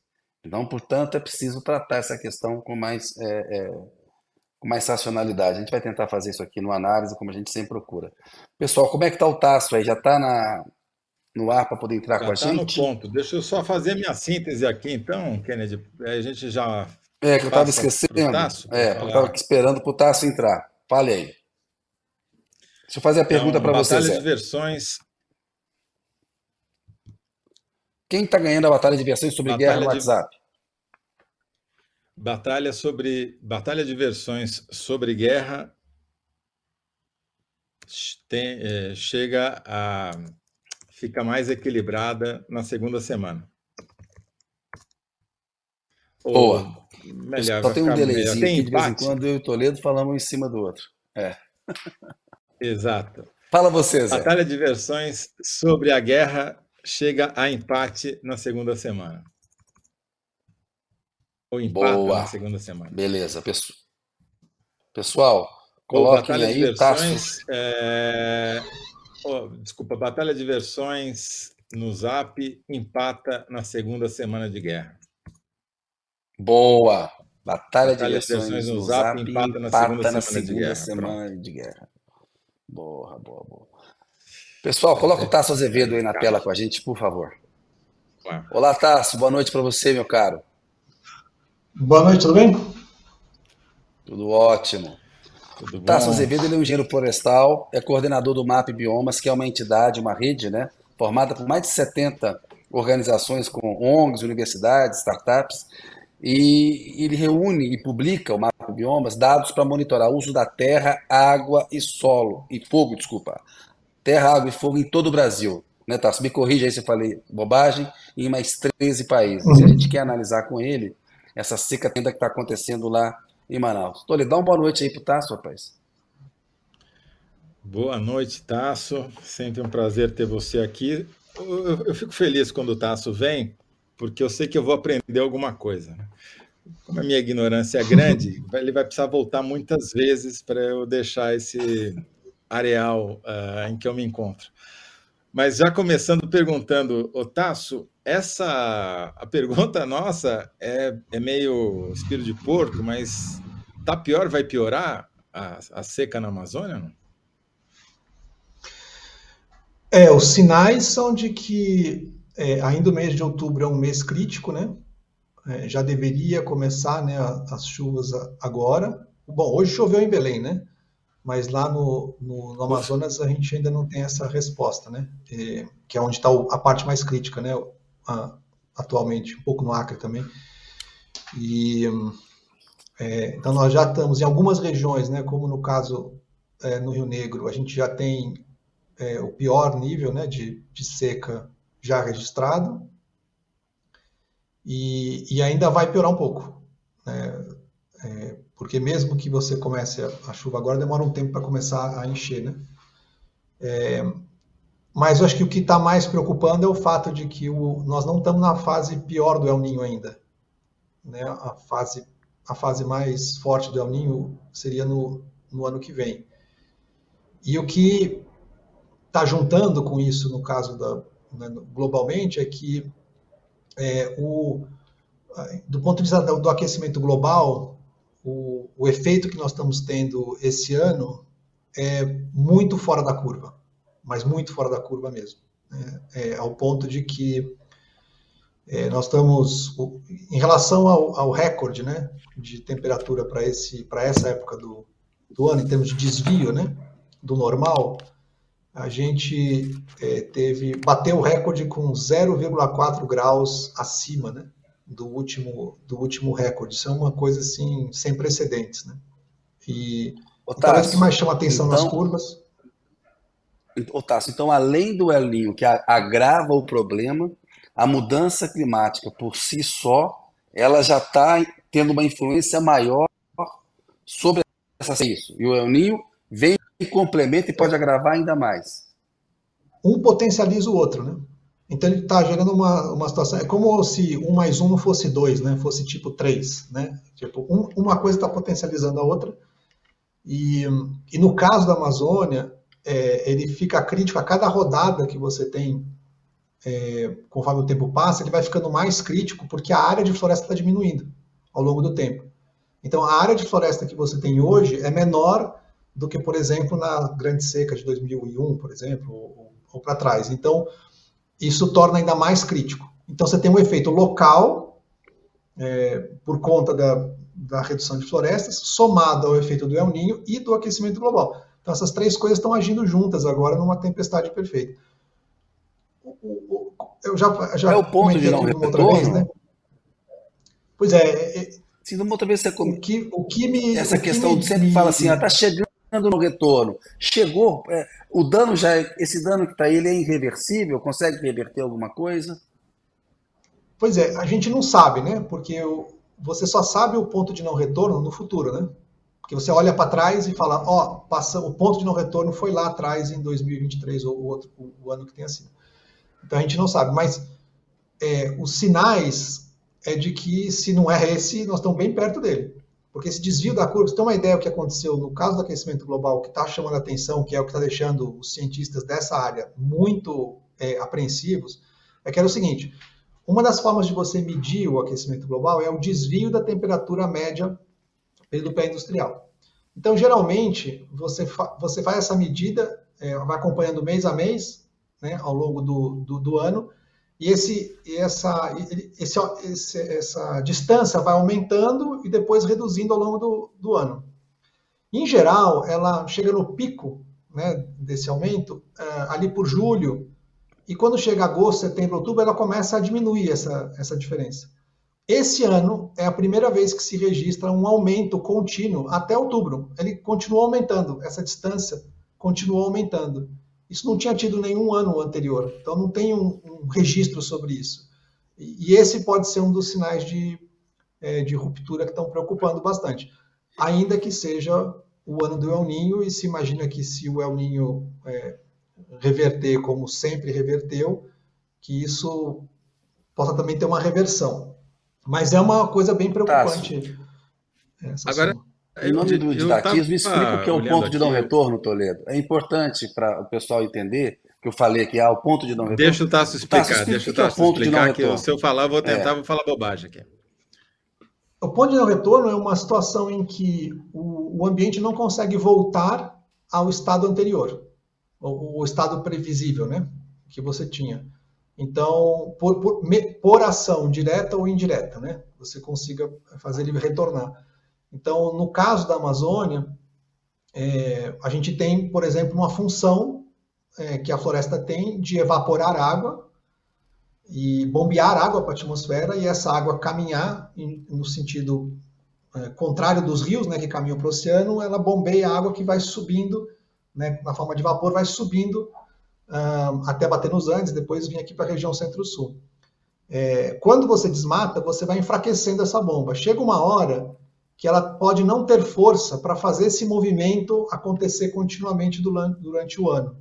Então, portanto, é preciso tratar essa questão com mais, é, é, com mais racionalidade. A gente vai tentar fazer isso aqui no análise, como a gente sempre procura. Pessoal, como é que está o Tasso aí? Já está na, no ar para poder entrar já com a tá gente? no ponto. Deixa eu só fazer minha síntese aqui, então, Kennedy. A gente já. É, que eu estava esquecendo. Tasso, é, eu estava esperando para o Tasso entrar. Fale aí. Deixa eu fazer a pergunta então, para vocês. Batalha de versões. Quem está ganhando a batalha de versões sobre batalha guerra no WhatsApp? Batalha sobre batalha de versões sobre guerra tem, é, chega a fica mais equilibrada na segunda semana. Boa. melhor, Só tem um delayzinho tem de vez em quando eu e o Toledo falamos um em cima do outro. É. Exato. Fala você, Zé. Batalha de versões sobre a guerra chega a empate na segunda semana. Ou empate Boa. na segunda semana. Beleza. Pessoal, coloquem aí versões, taços. É... Oh, desculpa, Batalha de Versões no Zap empata na segunda semana de guerra. Boa! Batalha, Batalha de, versões, de versões no Zap, Zap empata, na segunda, na semana, segunda de semana, de guerra. Boa, boa, boa. Pessoal, coloca o Tasso Azevedo aí na tela com a gente, por favor. Olá, Tasso. Boa noite para você, meu caro. Boa noite, tudo bem? Tudo ótimo. Tudo bom? Tasso Azevedo ele é um engenheiro florestal, é coordenador do MAP Biomas, que é uma entidade, uma rede, né, formada por mais de 70 organizações com ONGs, universidades, startups, e ele reúne e publica o mapa biomas dados para monitorar o uso da terra, água e solo e fogo, desculpa. Terra, água e fogo em todo o Brasil. Né, Tasso? Me corrija aí se eu falei bobagem, em mais 13 países. Uhum. E a gente quer analisar com ele essa seca tenda que está acontecendo lá em Manaus. Toledo, dá uma boa noite aí para o Tasso, rapaz. Boa noite, Tasso. Sempre um prazer ter você aqui. Eu, eu fico feliz quando o Tasso vem, porque eu sei que eu vou aprender alguma coisa. Né? Como a minha ignorância é grande, ele vai precisar voltar muitas vezes para eu deixar esse areal uh, em que eu me encontro. Mas já começando perguntando, Tasso, essa a pergunta nossa é, é meio espírito de porco, mas tá pior, vai piorar a, a seca na Amazônia? Não? É, os sinais são de que é, ainda o mês de outubro é um mês crítico, né? É, já deveria começar né, as chuvas agora. Bom, hoje choveu em Belém, né? Mas lá no, no, no Amazonas a gente ainda não tem essa resposta, né? É, que é onde está a parte mais crítica, né? Atualmente, um pouco no Acre também. E é, então nós já estamos em algumas regiões, né? Como no caso é, no Rio Negro, a gente já tem é, o pior nível né, de, de seca já registrado e, e, ainda vai piorar um pouco. Né? É, porque mesmo que você comece a, a chuva agora, demora um tempo para começar a encher. Né? É, mas eu acho que o que está mais preocupando é o fato de que o, nós não estamos na fase pior do El Ninho ainda. Né? A, fase, a fase mais forte do El Ninho seria no, no ano que vem. E o que está juntando com isso, no caso da, né, globalmente, é que é, o, do ponto de vista do, do aquecimento global, o, o, efeito que nós estamos tendo esse ano é muito fora da curva, mas muito fora da curva mesmo. Né? É, ao ponto de que é, nós estamos, em relação ao, ao recorde né, de temperatura para essa época do, do ano, em termos de desvio né, do normal, a gente é, teve bateu o recorde com 0,4 graus acima, né, do último do último recorde. Isso é uma coisa assim sem precedentes, né? E talvez o que mais chama atenção então, nas curvas. Otácio, então além do El Niño que agrava o problema, a mudança climática por si só, ela já está tendo uma influência maior sobre essa isso. E o El Niño vem e complementa e pode agravar ainda mais. Um potencializa o outro, né? Então ele está gerando uma, uma situação. É como se um mais um não fosse dois, né? Fosse tipo três, né? Tipo, um, uma coisa está potencializando a outra. E, e no caso da Amazônia, é, ele fica crítico a cada rodada que você tem, é, conforme o tempo passa, ele vai ficando mais crítico porque a área de floresta está diminuindo ao longo do tempo. Então a área de floresta que você tem hoje é menor do que, por exemplo, na grande seca de 2001, por exemplo, ou, ou para trás. Então, isso torna ainda mais crítico. Então, você tem um efeito local, é, por conta da, da redução de florestas, somado ao efeito do El Ninho e do aquecimento global. Então, essas três coisas estão agindo juntas agora numa tempestade perfeita. eu já, já é o ponto de não retorno. Vez, né? Pois é, é Sim, outra vez você o que, o que me essa questão me... sempre fala assim, está chegando no retorno. Chegou, é, o dano já, esse dano que está aí, ele é irreversível? Consegue reverter alguma coisa? Pois é, a gente não sabe, né? Porque você só sabe o ponto de não retorno no futuro, né? Porque você olha para trás e fala, ó, oh, passa, o ponto de não retorno foi lá atrás em 2023 ou o outro o ano que tenha sido. Então a gente não sabe, mas é, os sinais é de que se não é esse, nós estamos bem perto dele. Porque esse desvio da curva, você tem uma ideia do que aconteceu no caso do aquecimento global, que está chamando a atenção, que é o que está deixando os cientistas dessa área muito é, apreensivos, é que era o seguinte: uma das formas de você medir o aquecimento global é o desvio da temperatura média do pé industrial. Então, geralmente, você, fa você faz essa medida é, vai acompanhando mês a mês, né, ao longo do, do, do ano, e esse, essa, esse, esse, essa distância vai aumentando e depois reduzindo ao longo do, do ano. Em geral, ela chega no pico né, desse aumento uh, ali por julho, e quando chega agosto, setembro, outubro, ela começa a diminuir essa, essa diferença. Esse ano é a primeira vez que se registra um aumento contínuo até outubro. Ele continuou aumentando, essa distância continuou aumentando. Isso não tinha tido nenhum ano anterior, então não tem um, um registro sobre isso. E, esse pode ser um dos sinais de, é, de ruptura que estão preocupando bastante. Ainda que seja o ano do El Ninho, e se imagina que se o El Ninho é, reverter como sempre reverteu, que isso possa também ter uma reversão. Mas é uma coisa bem preocupante. Agora, em nome do didatismo, explica o que é o ponto de não retorno, Toledo. É importante para o pessoal entender que eu falei aqui, ah, o ponto de não retorno. Deixa o Tasso explicar, Tasso, deixa o Tasso é o explicar, que se eu falar, vou tentar, é. vou falar bobagem aqui. O ponto de não retorno é uma situação em que o, o ambiente não consegue voltar ao estado anterior, o, o, estado previsível, né, que você tinha. Então, por, por, por ação direta ou indireta, né, você consiga fazer ele retornar. Então, no caso da Amazônia, é, a gente tem, por exemplo, uma função é, que a floresta tem de evaporar água e bombear água para a atmosfera e essa água caminhar em, no sentido é, contrário dos rios, né, que caminham para o oceano, ela bombeia a água que vai subindo, né, na forma de vapor, vai subindo até bater nos Andes, depois vir aqui para a região centro-sul. É, quando você desmata, você vai enfraquecendo essa bomba. Chega uma hora que ela pode não ter força para fazer esse movimento acontecer continuamente durante o ano.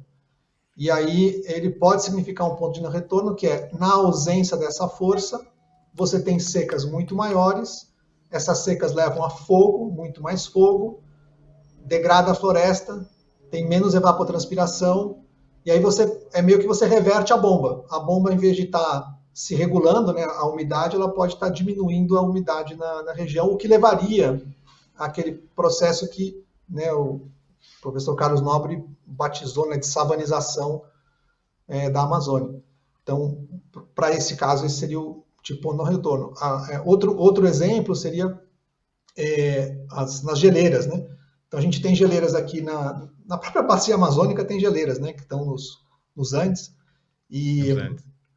E aí ele pode significar um ponto de não retorno, que é na ausência dessa força, você tem secas muito maiores, essas secas levam a fogo, muito mais fogo, degrada a floresta, tem menos evapotranspiração, e aí você é meio que você reverte a bomba. A bomba, em vez de estar tá se regulando né, a umidade, ela pode estar diminuindo a umidade na, na região, o que levaria àquele processo que né, o professor Carlos Nobre batizou né, de savanização é, da Amazônia. Então, para esse caso, esse seria o tipo no retorno. Ah, é, outro, outro exemplo seria é, as, nas geleiras. Né? Então, a gente tem geleiras aqui na, na própria bacia amazônica, tem geleiras né, que estão nos, nos Andes. E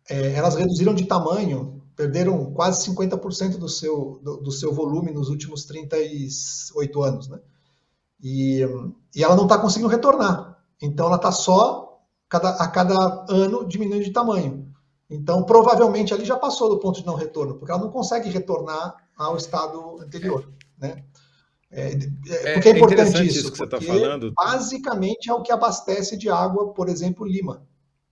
é, elas reduziram de tamanho, perderam quase 50% do seu, do, do, seu volume nos últimos 38 anos, né? E, e ela não está conseguindo retornar. Então ela está só cada, a cada ano diminuindo de tamanho. Então provavelmente ali já passou do ponto de não retorno, porque ela não consegue retornar ao estado anterior, né? É, é, porque é, é importante isso, isso que você está falando. Basicamente é o que abastece de água, por exemplo, Lima,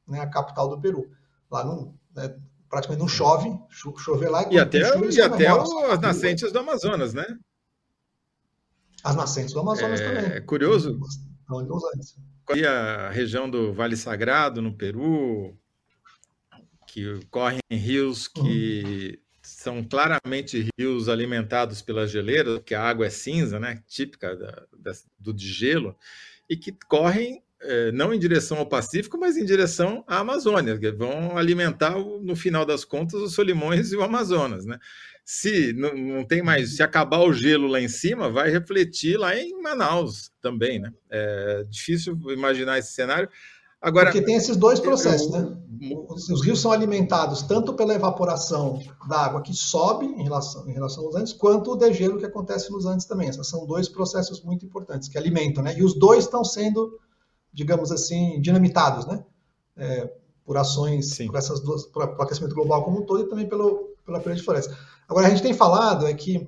né, a capital do Peru. Lá não, né, praticamente não chove, chover lá. E até, chuva, e até as nascentes do Amazonas, né? As nascentes do Amazonas é, também. É curioso. E a região do Vale Sagrado, no Peru, que correm rios que uhum. São claramente rios alimentados pelas geleiras, porque a água é cinza, né? Típica da, da, do de gelo, e que correm é, não em direção ao Pacífico, mas em direção à Amazônia, que vão alimentar, no final das contas, os Solimões e o Amazonas. Né? Se não, não tem mais, se acabar o gelo lá em cima, vai refletir lá em Manaus também. Né? É difícil imaginar esse cenário. Agora, Porque tem esses dois processos, eu, né? Os rios são alimentados tanto pela evaporação da água que sobe em relação, em relação aos Andes, quanto o degelo que acontece nos Andes também. Esses são dois processos muito importantes que alimentam, né? E os dois estão sendo digamos assim, dinamitados, né? É, por ações, Sim. por essas duas, por, por aquecimento global como um todo e também pelo, pela perda de florestas. Agora, a gente tem falado é que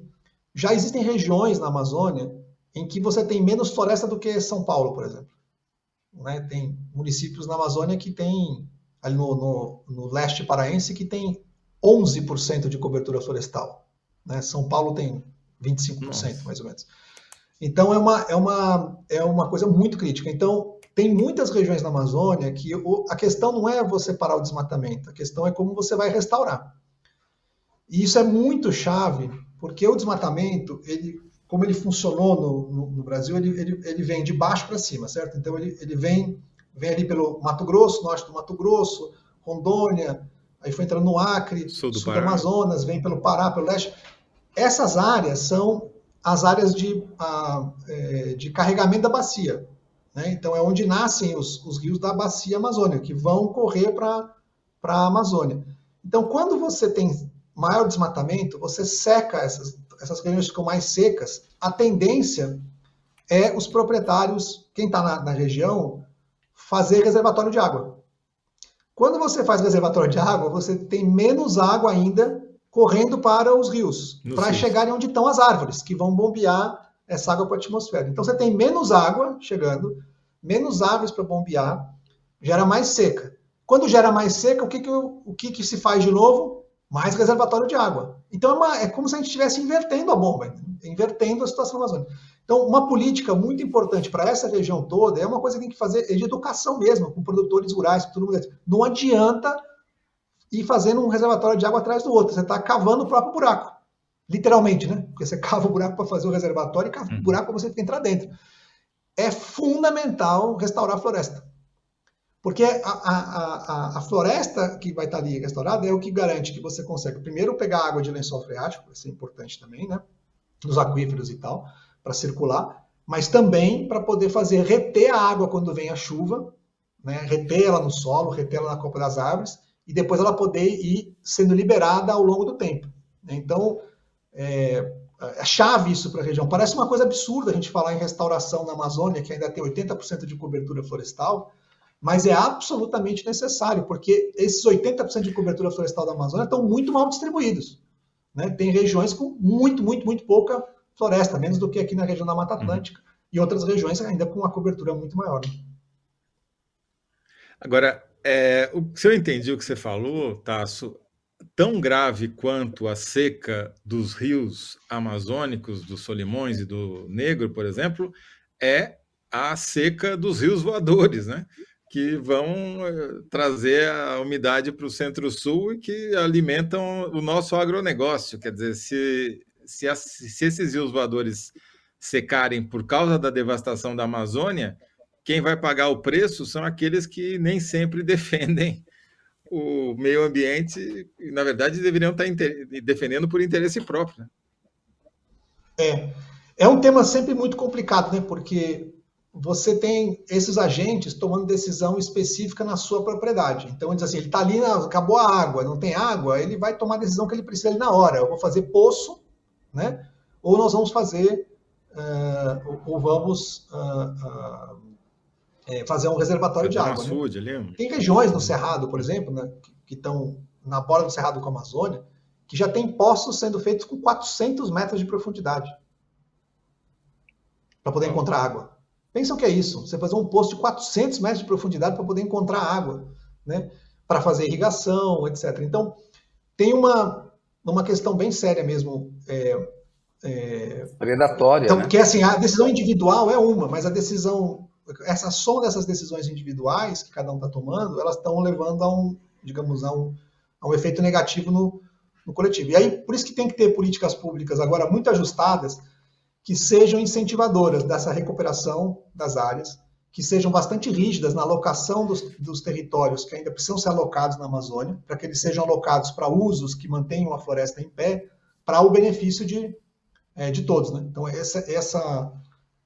já existem regiões na Amazônia em que você tem menos floresta do que São Paulo, por exemplo. Né? Tem municípios na Amazônia que tem, ali no, no, no leste paraense, que tem 11% de cobertura florestal. Né? São Paulo tem 25%, Nossa. mais ou menos. Então, é uma, é, uma, é uma coisa muito crítica. Então, tem muitas regiões na Amazônia que o, a questão não é você parar o desmatamento, a questão é como você vai restaurar. E isso é muito chave, porque o desmatamento, ele, como ele funcionou no, no, no Brasil, ele, ele, ele, vem de baixo para cima, certo? Então ele, ele vem vem ali pelo Mato Grosso, norte do Mato Grosso, Rondônia, aí foi entrando no Acre, sul do, sul do Amazonas, vem pelo Pará, pelo leste. Essas áreas são as áreas de, a, é, de carregamento da bacia. Né? Então, é onde nascem os, os rios da bacia amazônica, que vão correr para a Amazônia. Então, quando você tem maior desmatamento, você seca essas, essas regiões ficam mais secas, a tendência é os proprietários, quem está na, na, região, fazer reservatório de água. Quando você faz reservatório de água, você tem menos água ainda correndo para os rios, para chegarem onde estão as árvores, que vão bombear essa água para a atmosfera. Então você tem menos água chegando, menos árvores para bombear, gera mais seca. Quando gera mais seca, o que, que, o que, que se faz de novo? Mais reservatório de água. Então é, uma, é como se a gente estivesse invertendo a bomba, invertendo a situação amazônica. Então, uma política muito importante para essa região toda é uma coisa que tem que fazer é de educação mesmo, com produtores rurais, com todo mundo. Não adianta ir fazendo um reservatório de água atrás do outro. Você está cavando o próprio buraco. Literalmente, né? Porque você cava o buraco para fazer o reservatório e cava o uhum. buraco para você entrar dentro. É fundamental restaurar a floresta. Porque a, a, a, a, floresta que vai estar ali restaurada é o que garante que você consegue, primeiro, pegar água de lençol freático, isso é importante também, né? Nos aquíferos e tal para circular, mas também para poder fazer reter a água quando vem a chuva, né? reter ela no solo, reter ela na copa das árvores, e depois ela poder ir sendo liberada ao longo do tempo. Então, é, é chave isso para a região. Parece uma coisa absurda a gente falar em restauração na Amazônia, que ainda tem 80% de cobertura florestal, mas é absolutamente necessário, porque esses 80% de cobertura florestal da Amazônia estão muito mal distribuídos. Né? Tem regiões com muito, muito, muito pouca floresta, menos do que aqui na região da Mata uhum. Atlântica, uhum. e outras regiões ainda com uma cobertura muito maior. Né? Agora, é, o, se eu entendi o que você falou, Tasso, tão grave quanto a seca dos rios amazônicos, do Solimões e do Negro, por exemplo, é a seca dos rios voadores, né? Que vão eh, trazer a umidade para o centro-sul e que alimentam o nosso agronegócio. Quer dizer, se se, se esses rios voadores secarem por causa da devastação da Amazônia, quem vai pagar o preço são aqueles que nem sempre defendem o meio ambiente e, na verdade, deveriam estar defendendo por interesse próprio. Né? É. É um tema sempre muito complicado, né? Porque você tem esses agentes tomando decisão específica na sua propriedade. Então, ele diz assim, ele está ali, acabou a água, não tem água, ele vai tomar a decisão que ele precisa ali na hora. Eu vou fazer poço né? Ou nós vamos fazer, uh, ou vamos uh, uh, é, fazer um reservatório de água. Né? Tem regiões no Cerrado, por exemplo, né, que estão na borda do Cerrado com a Amazônia, que já tem poços sendo feitos com 400 metros de profundidade para poder encontrar água. Pensam que é isso? Você fazer um poço de 400 metros de profundidade para poder encontrar água, né? Para fazer irrigação, etc. Então, tem uma, numa questão bem séria mesmo. É, é, Predatória. Então, né? que assim, a decisão individual é uma, mas a decisão, essa soma dessas decisões individuais que cada um está tomando, elas estão levando a um, digamos, a um, a um efeito negativo no, no coletivo. E aí, por isso que tem que ter políticas públicas agora muito ajustadas que sejam incentivadoras dessa recuperação das áreas, que sejam bastante rígidas na alocação dos, dos, territórios que ainda precisam ser alocados na Amazônia, para que eles sejam alocados para usos que mantenham a floresta em pé, para o benefício de, é, de todos. Né? Então, essa, essa,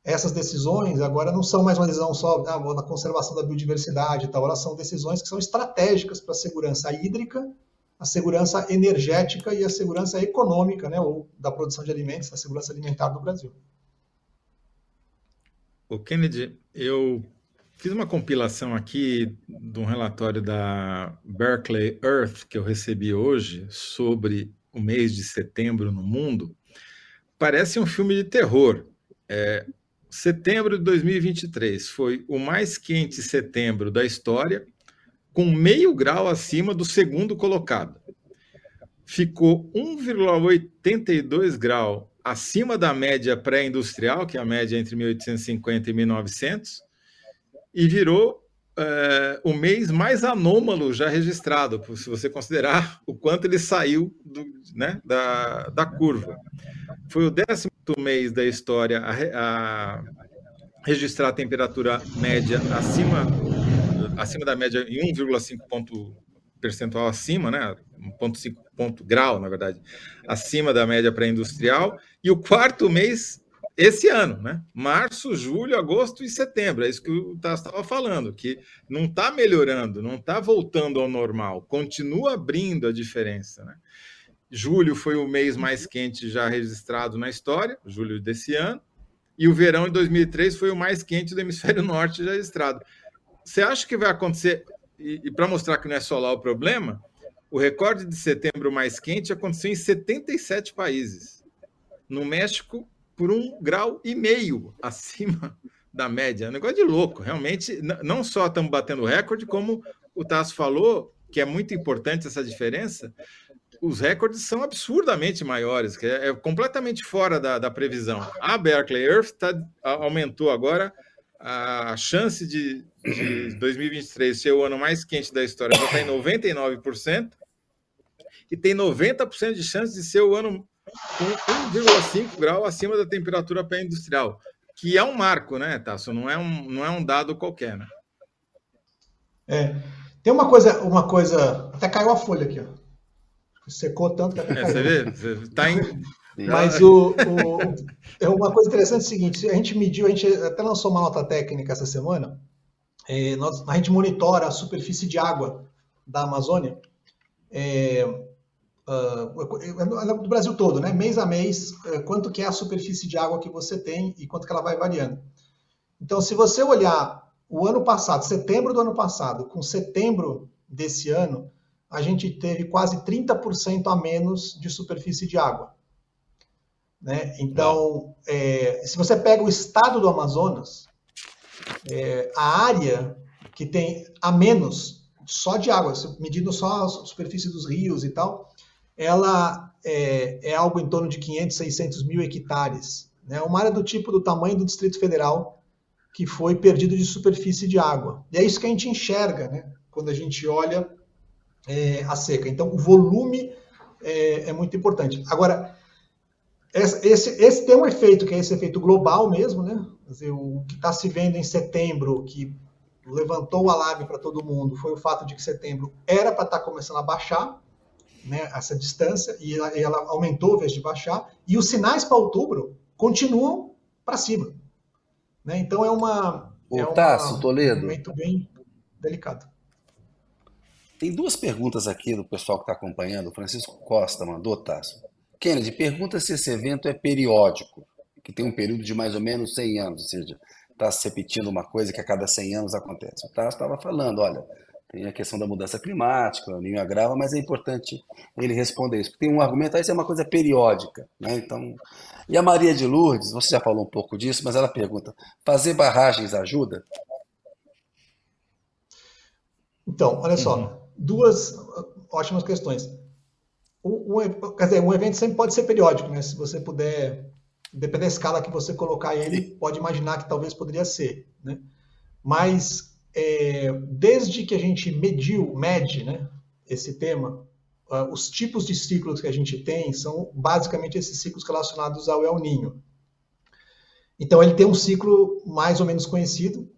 essas decisões agora não são mais uma decisão só ah, da conservação da biodiversidade tal, elas são decisões que são estratégicas para a segurança hídrica, a segurança energética e a segurança econômica, né, ou da produção de alimentos, a segurança alimentar do Brasil. O Kennedy, eu fiz uma compilação aqui de um relatório da Berkeley Earth que eu recebi hoje sobre o mês de setembro no mundo. Parece um filme de terror. É, setembro de 2023 foi o mais quente setembro da história, com meio grau acima do segundo colocado. Ficou 1,82 grau acima da média pré-industrial, que é a média entre 1850 e 1900, e virou é, o mês mais anômalo já registrado, se você considerar o quanto ele saiu do, né, da, da curva. Foi o décimo mês da história a, a registrar a temperatura média acima acima da média em 1,5 ponto percentual acima, né? 1,5 ponto grau, na verdade, acima da média pré-industrial. E o quarto mês esse ano, né? Março, julho, agosto e setembro. É isso que o Tasso estava falando, que não está melhorando, não está voltando ao normal, continua abrindo a diferença, né? Julho foi o mês mais quente já registrado na história, julho desse ano, e o verão de 2003 foi o mais quente do hemisfério norte já registrado. Você acha que vai acontecer? E, e para mostrar que não é só lá o problema, o recorde de setembro mais quente aconteceu em 77 países. No México, por um grau e meio acima da média. É um negócio de louco. Realmente, não só estamos batendo recorde, como o Tasso falou, que é muito importante essa diferença, os recordes são absurdamente maiores, que é, é completamente fora da, da previsão. A Berkeley Earth tá, aumentou agora a chance de, de 2023 ser o ano mais quente da história, já está em 99%, e tem 90% de chance de ser o ano com 1,5 grau acima da temperatura pré-industrial, que é um marco, né, Tasso? Não é um, não é um dado qualquer, né? É. Tem uma coisa, uma coisa. Até caiu a folha aqui, ó. Secou tanto que até caiu. É, você vê? Tá em... Mas o, o, é uma coisa interessante é o seguinte: a gente mediu, a gente até lançou uma nota técnica essa semana. É, nós, a gente monitora a superfície de água da Amazônia. É, uh, do Brasil todo, né? mês a mês, quanto que é a superfície de água que você tem e quanto que ela vai variando. Então, se você olhar o ano passado, setembro do ano passado, com setembro desse ano, a gente teve quase 30% a menos de superfície de água. Né? Então, é, se você pega o estado do Amazonas, é, a área que tem a menos só de água, medindo só a superfície dos rios e tal, ela é, é algo em torno de 500, 600 mil hectares. Né? Uma área do tipo do tamanho do Distrito Federal que foi perdido de superfície de água. E é isso que a gente enxerga né? quando a gente olha é, a seca. Então, o volume é, é muito importante. Agora, esse, esse, tem um efeito, que é esse efeito global mesmo, né? Dizer, o que está se vendo em setembro, que levantou o alarme para todo mundo, foi o fato de que setembro era para estar tá começando a baixar, né, essa distância e ela, ela aumentou ao invés de baixar, e os sinais para outubro continuam para cima. Né? Então é uma. O é Tasso, uma, Toledo. um momento bem delicado. Tem duas perguntas aqui do pessoal que está acompanhando. O Francisco Costa mandou, Tasso. Kennedy, pergunta se esse evento é periódico, que tem um período de mais ou menos 100 anos, ou seja, está se repetindo uma coisa que a cada 100 anos acontece. O Tasso estava falando, olha, tem a questão da mudança climática, o ninho agrava, mas é importante ele responder isso. Tem um argumento, ah, isso é uma coisa periódica. Né? Então, e a Maria de Lourdes, você já falou um pouco disso, mas ela pergunta: fazer barragens ajuda? Então, olha só, uhum. duas ótimas questões. O, quer dizer, um evento sempre pode ser periódico, né? Se você puder, dependendo da escala que você colocar ele, pode imaginar que talvez poderia ser, né? Mas é, desde que a gente mediu, mede, né, esse tema, uh, os tipos de ciclos que a gente tem são basicamente esses ciclos relacionados ao El Ninho. Então, ele tem um ciclo mais ou menos conhecido,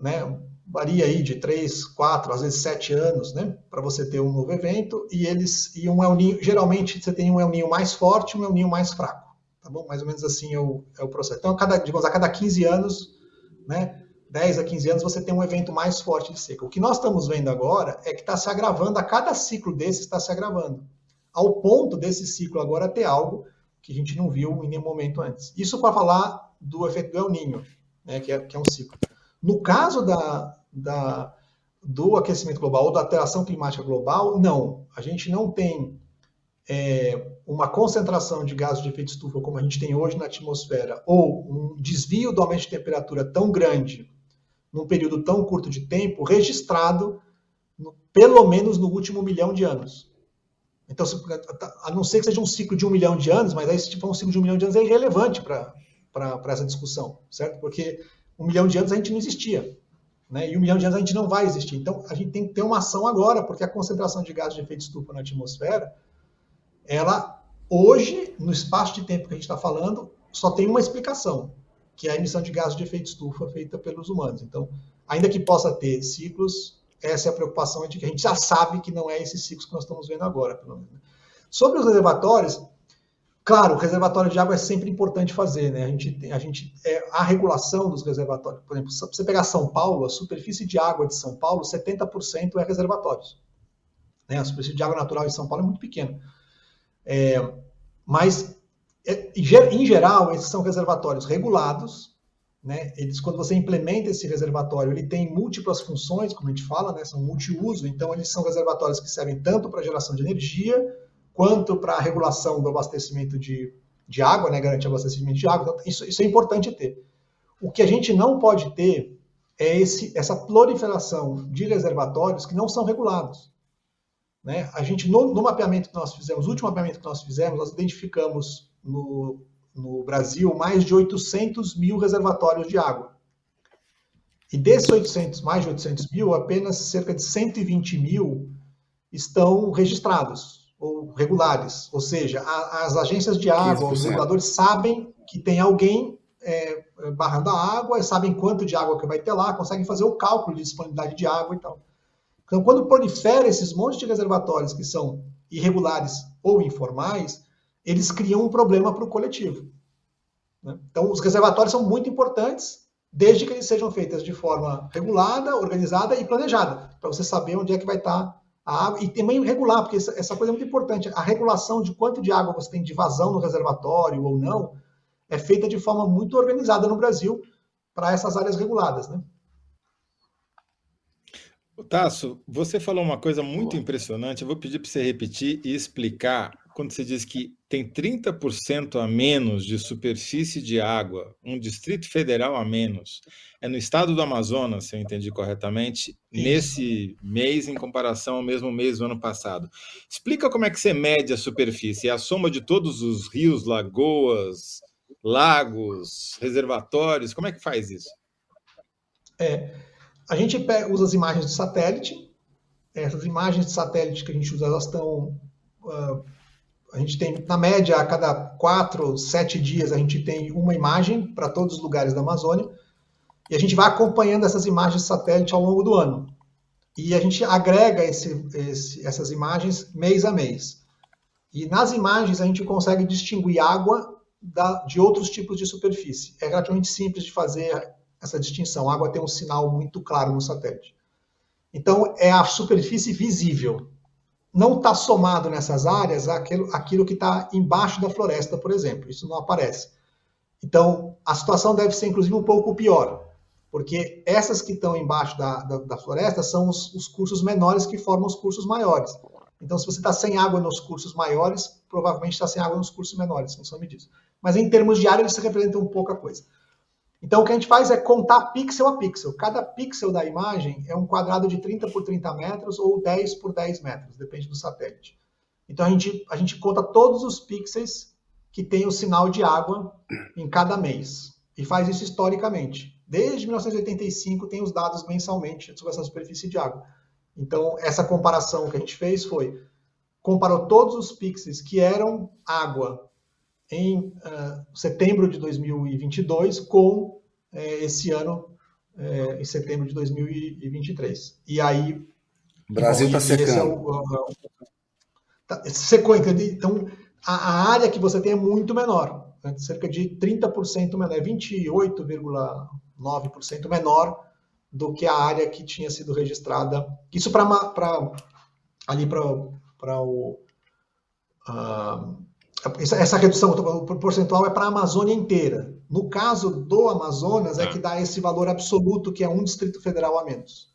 né, varia aí de 3, 4, às vezes 7 anos, né, para você ter um novo evento, e eles e um El Ninho, geralmente você tem um El Ninho mais forte e um El Ninho mais fraco, tá bom? Mais ou menos assim é o, é o processo. Então, a cada, digamos, a cada 15 anos, né, 10 a 15 anos, você tem um evento mais forte de seca. O que nós estamos vendo agora é que está se agravando, a cada ciclo desse está se agravando, ao ponto desse ciclo agora ter algo que a gente não viu em nenhum momento antes. Isso para falar do efeito do El Ninho, né, que, é, que é um ciclo. No caso da, da, do aquecimento global ou da alteração climática global, não. A gente não tem é, uma concentração de gases de efeito estufa como a gente tem hoje na atmosfera, ou um desvio do aumento de temperatura tão grande num período tão curto de tempo, registrado no, pelo menos no último milhão de anos. Então, a não ser que seja um ciclo de um milhão de anos, mas aí se for um ciclo de um milhão de anos é irrelevante para essa discussão, certo? Porque um milhão de anos a gente não existia. Né? E um milhão de anos a gente não vai existir. Então, a gente tem que ter uma ação agora, porque a concentração de gases de efeito estufa na atmosfera, ela, hoje, no espaço de tempo que a gente está falando, só tem uma explicação, que é a emissão de gases de efeito estufa feita pelos humanos. Então, ainda que possa ter ciclos, essa é a preocupação de que a gente já sabe que não é esse ciclo que nós estamos vendo agora, pelo menos. Né? Sobre os reservatórios, claro, o reservatório de água é sempre importante fazer, né? A gente, a gente é, a regulação dos reservatórios, por exemplo, se você pegar São Paulo, a superfície de água de São Paulo, 70% é reservatórios. Né? A superfície de água natural em São Paulo é muito pequena. É, mas, é, em geral, esses são reservatórios regulados, né? Eles, quando você implementa esse reservatório, ele tem múltiplas funções, como a gente fala, né? são multiuso, então eles são reservatórios que servem tanto para geração de energia, quanto para a regulação do abastecimento de, de água, né? garantir abastecimento de água. Então, isso, isso é importante ter. O que a gente não pode ter é esse, essa proliferação de reservatórios que não são regulados. Né? A gente, no, no, mapeamento que nós fizemos, o último mapeamento que nós fizemos, nós identificamos no, no Brasil mais de 800 mil reservatórios de água. E desses 800, mais de 800 mil, apenas cerca de 120 mil estão registrados ou regulares. Ou seja, a, as agências de água, 15%. os reguladores sabem que tem alguém é, barrando a água, sabem quanto de água que vai ter lá, conseguem fazer o cálculo de disponibilidade de água e tal. Então, quando prolifera esses montes de reservatórios que são irregulares ou informais, eles criam um problema para o coletivo. Né? Então, os reservatórios são muito importantes, desde que eles sejam feitos de forma regulada, organizada e planejada, para você saber onde é que vai estar a água, e também regular, porque essa coisa é muito importante. A regulação de quanto de água você tem de vazão no reservatório ou não é feita de forma muito organizada no Brasil para essas áreas reguladas. Né? Tasso, você falou uma coisa muito impressionante. Eu vou pedir para você repetir e explicar quando você diz que tem 30% a menos de superfície de água, um distrito federal a menos, é no estado do Amazonas, se eu entendi corretamente, Isso. nesse mês em comparação ao mesmo mês do ano passado. Explica como é que você mede a superfície, é a soma de todos os rios, lagoas, lagos, reservatórios, como é que faz isso? É, a gente usa as imagens de satélite. Essas imagens de satélite que a gente usa, elas estão. Uh, a gente tem, na média, a cada quatro, sete dias, a gente tem uma imagem para todos os lugares da Amazônia. E a gente vai acompanhando essas imagens satélite ao longo do ano. E a gente agrega esse, esse, essas imagens mês a mês. E nas imagens a gente consegue distinguir água da, de outros tipos de superfície. É relativamente simples de fazer essa distinção. A água tem um sinal muito claro no satélite. Então, é a superfície visível. Não está somado nessas áreas aquilo, aquilo que está embaixo da floresta, por exemplo. Isso não aparece. Então, a situação deve ser, inclusive, um pouco pior, porque essas que estão embaixo da, da, da floresta são os, os, cursos menores que formam os cursos maiores. Então, se você está sem água nos cursos maiores, provavelmente está sem água nos cursos menores, não são medidos. Mas em termos de área, eles representam pouca coisa. Então, o que a gente faz é contar pixel a pixel. Cada pixel da imagem é um quadrado de 30 por 30 metros ou 10 por 10 metros, depende do satélite. Então, a gente, a gente conta todos os pixels que tem o sinal de água em cada mês. E faz isso historicamente. Desde 1985 tem os dados mensalmente sobre essa superfície de água. Então, essa comparação que a gente fez foi, comparou todos os pixels que eram água em uh, setembro de 2022 com uh, esse ano uh, em setembro de 2023. E aí o Brasil está secando. É o, tá, secou? Então a, a, área que você tem é muito menor, né? cerca de 30% menor, é 28,9% menor do que a área que tinha sido registrada. Isso para ali para o uh, essa redução percentual é para a Amazônia inteira. No caso do Amazonas, é ah. que dá esse valor absoluto, que é um Distrito Federal a menos.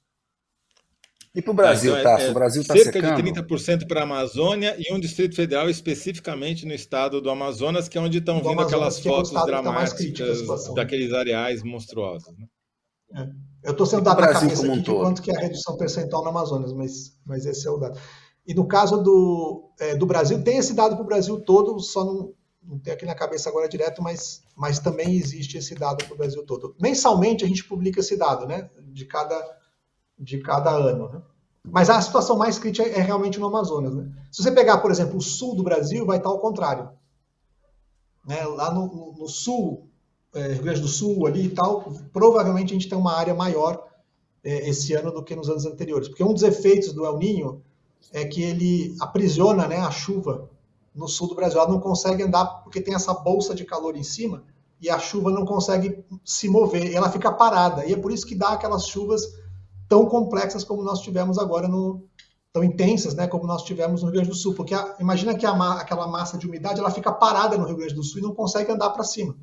E para o Brasil, tá? Então, é, o Brasil está Cerca secando. de 30% para a Amazônia e um Distrito Federal especificamente no estado do Amazonas, que é onde estão vindo Amazonas, aquelas é fotos é dramáticas daqueles areais monstruosos. Né? É. Eu estou sendo dado na cabeça aqui um de quanto que é a redução percentual no Amazonas, mas, mas esse é o dado. E no caso do, é, do Brasil, tem esse dado para o Brasil todo, só não, não tem aqui na cabeça agora direto, mas, mas também existe esse dado para o Brasil todo. Mensalmente a gente publica esse dado, né? De cada, de cada ano, né? Mas a situação mais crítica é realmente no Amazonas, né? Se você pegar, por exemplo, o sul do Brasil, vai estar ao contrário. Né? Lá no, no, no sul, é, Rio Grande do Sul ali e tal, provavelmente a gente tem uma área maior é, esse ano do que nos anos anteriores. Porque um dos efeitos do El Ninho é que ele aprisiona né, a chuva no sul do Brasil. Ela não consegue andar porque tem essa bolsa de calor em cima e a chuva não consegue se mover, ela fica parada. E é por isso que dá aquelas chuvas tão complexas como nós tivemos agora no tão intensas, né, como nós tivemos no Rio Grande do Sul, porque a, imagina que a, aquela massa de umidade ela fica parada no Rio Grande do Sul e não consegue andar para cima.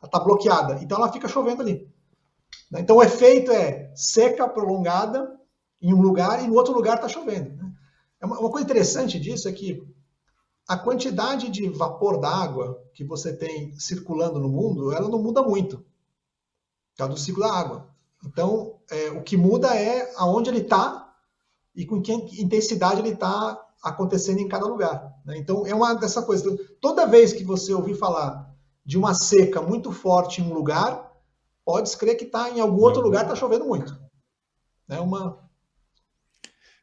Ela está bloqueada, então ela fica chovendo ali. Então o efeito é seca prolongada em um lugar e no outro lugar está chovendo. Né? É uma, coisa interessante disso é que a quantidade de vapor d'água que você tem circulando no mundo, ela não muda muito, por causa do ciclo da água. Então, é, o que muda é aonde ele está e com que intensidade ele está acontecendo em cada lugar. Né? Então, é uma dessa coisa. Toda vez que você ouvir falar de uma seca muito forte em um lugar, pode crer que está em algum outro lugar está chovendo muito. É uma,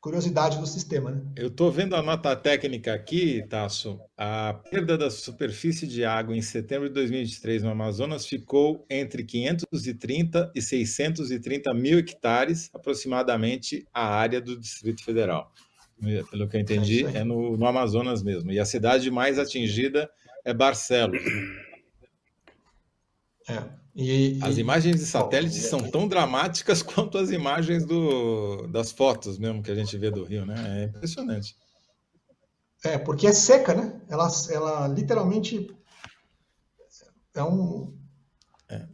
curiosidade do sistema. Né? Eu estou vendo a nota técnica aqui, Tasso. A perda da superfície de água em setembro de 2023 no Amazonas ficou entre 530 e 630 mil hectares, aproximadamente a área do Distrito Federal. Pelo que eu entendi, é, é no, no Amazonas mesmo. E a cidade mais atingida é Barcelos. É. E, as e... imagens de satélite são tão dramáticas quanto as imagens do, das fotos mesmo que a gente vê do Rio, né? É impressionante. É, porque é seca, né? Ela, ela literalmente é um. É,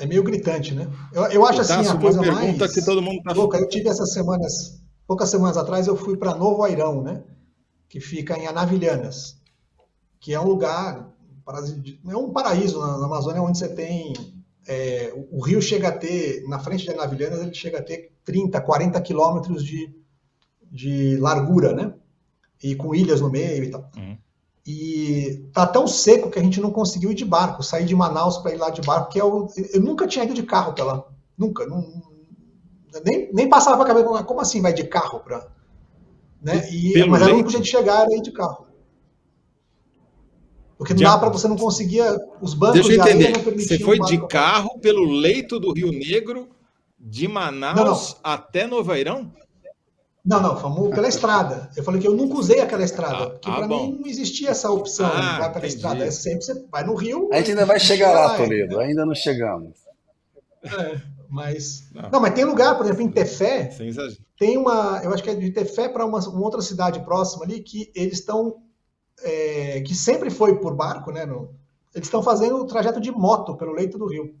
é meio gritante, né? Eu, eu acho assim a coisa pergunta mais. Que todo mundo tá... Louca, eu tive essas semanas, poucas semanas atrás, eu fui para Novo Airão, né? Que fica em Anavilhanas, que é um lugar é um paraíso na, Amazônia onde você tem é, o rio chega a ter, na frente de Anavilhanas, ele chega a ter 30, 40 quilômetros de, de largura, né? E com ilhas no meio e tal. Uhum. E tá tão seco que a gente não conseguiu ir de barco, sair de Manaus para ir lá de barco, que é o, eu nunca tinha ido de carro para lá. Nunca. Não, nem, nem passava a cabeça, como assim vai de carro para. Né? E, mas era o único jeito de chegar era ir de carro. Porque não dá para você não conseguia os bancos Deixa eu entender. Você foi de carro pelo leito do Rio Negro de Manaus não, não. até Novairão? Não, não, fomos pela estrada. Eu falei que eu nunca usei aquela estrada, ah, porque ah, para mim não existia essa opção ah, de vai pela estrada. É sempre você vai no Rio. A gente ainda vai chegar lá, Toledo. Ainda não chegamos. É, mas não. não. mas tem lugar, por exemplo, em Tefé. Tem uma, eu acho que é de Tefé para uma, uma outra cidade próxima ali que eles estão é, que sempre foi por barco, né? No, eles estão fazendo o trajeto de moto pelo leito do rio.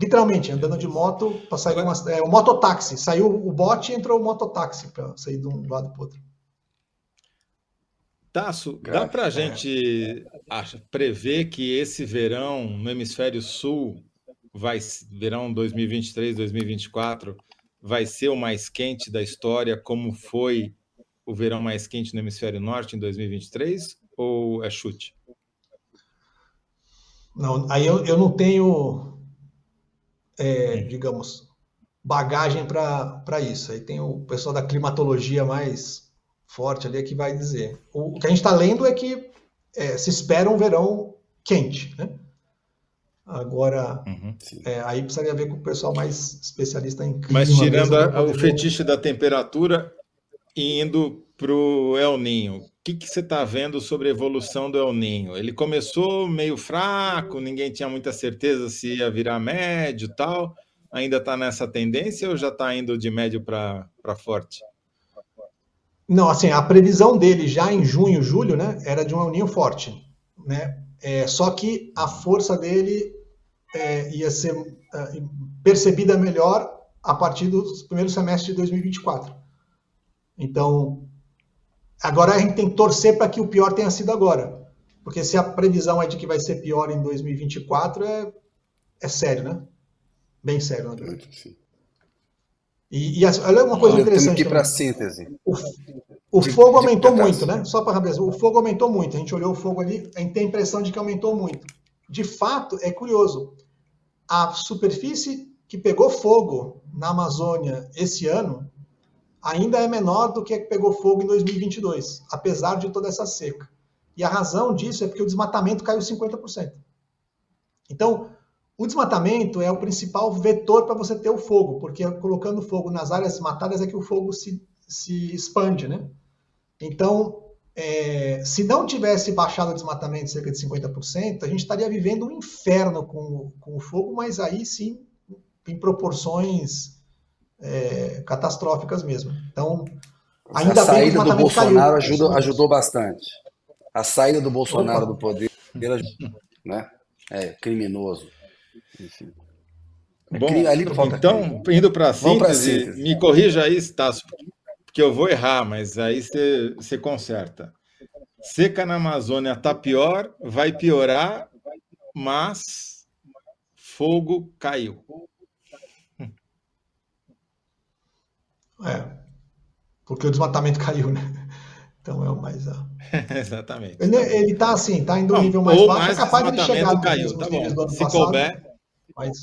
Literalmente, andando de moto para sair uma, é, um mototáxi. Saiu o bote e entrou o mototáxi para sair de um lado para o outro. Tasso, dá para a gente prever que esse verão no hemisfério sul, vai verão 2023, 2024, vai ser o mais quente da história, como foi o verão mais quente no hemisfério norte em 2023 ou é chute? Não, aí eu, eu não tenho, é, hum. digamos, bagagem para isso. Aí tem o pessoal da climatologia mais forte ali que vai dizer. O, o que a gente está lendo é que é, se espera um verão quente, né? Agora, uhum, é, aí precisaria ver com o pessoal mais especialista em clima. Mas tirando a, o fetiche da temperatura, indo para o El Ninho, o que, que você está vendo sobre a evolução do El Ninho? Ele começou meio fraco, ninguém tinha muita certeza se ia virar médio tal. Ainda está nessa tendência ou já está indo de médio para forte? Não, assim, a previsão dele já em junho, julho, né, era de um El Ninho forte, né? É, só que a força dele é, ia ser é, percebida melhor a partir do primeiro semestre de 2024. Então, agora a gente tem que torcer para que o pior tenha sido agora. Porque se a previsão é de que vai ser pior em 2024, é, é sério, né? Bem sério, na verdade. Sim. E, e olha uma coisa interessante. Para síntese. O, o de, fogo de, aumentou de muito, né? Só para o fogo aumentou muito. A gente olhou o fogo ali, a gente tem a impressão de que aumentou muito. De fato, é curioso. A superfície que pegou fogo na Amazônia esse ano ainda é menor do que a que pegou fogo em 2022, apesar de toda essa seca. E a razão disso é porque o desmatamento caiu 50%. Então, o desmatamento é o principal vetor para você ter o fogo, porque colocando fogo nas áreas matadas é que o fogo se, se expande, né? Então, é, se não tivesse baixado o desmatamento cerca de 50%, a gente estaria vivendo um inferno com, com o fogo, mas aí sim em proporções é, catastróficas mesmo. Então, ainda a saída do Bolsonaro caiu, ajudou, ajudou bastante. A saída do Bolsonaro Opa. do poder, né? É criminoso. Enfim. É Bom, então, indo para a síntese, síntese, me corrija aí, Estácio, porque eu vou errar, mas aí você conserta. Seca na Amazônia está pior, vai piorar, mas fogo caiu. É, porque o desmatamento caiu, né? Então é o mais. Exatamente. Ele, ele tá assim, tá indo no nível mais baixo, mais é capaz de chegar caiu, tá bom. Se passado, couber. Mas...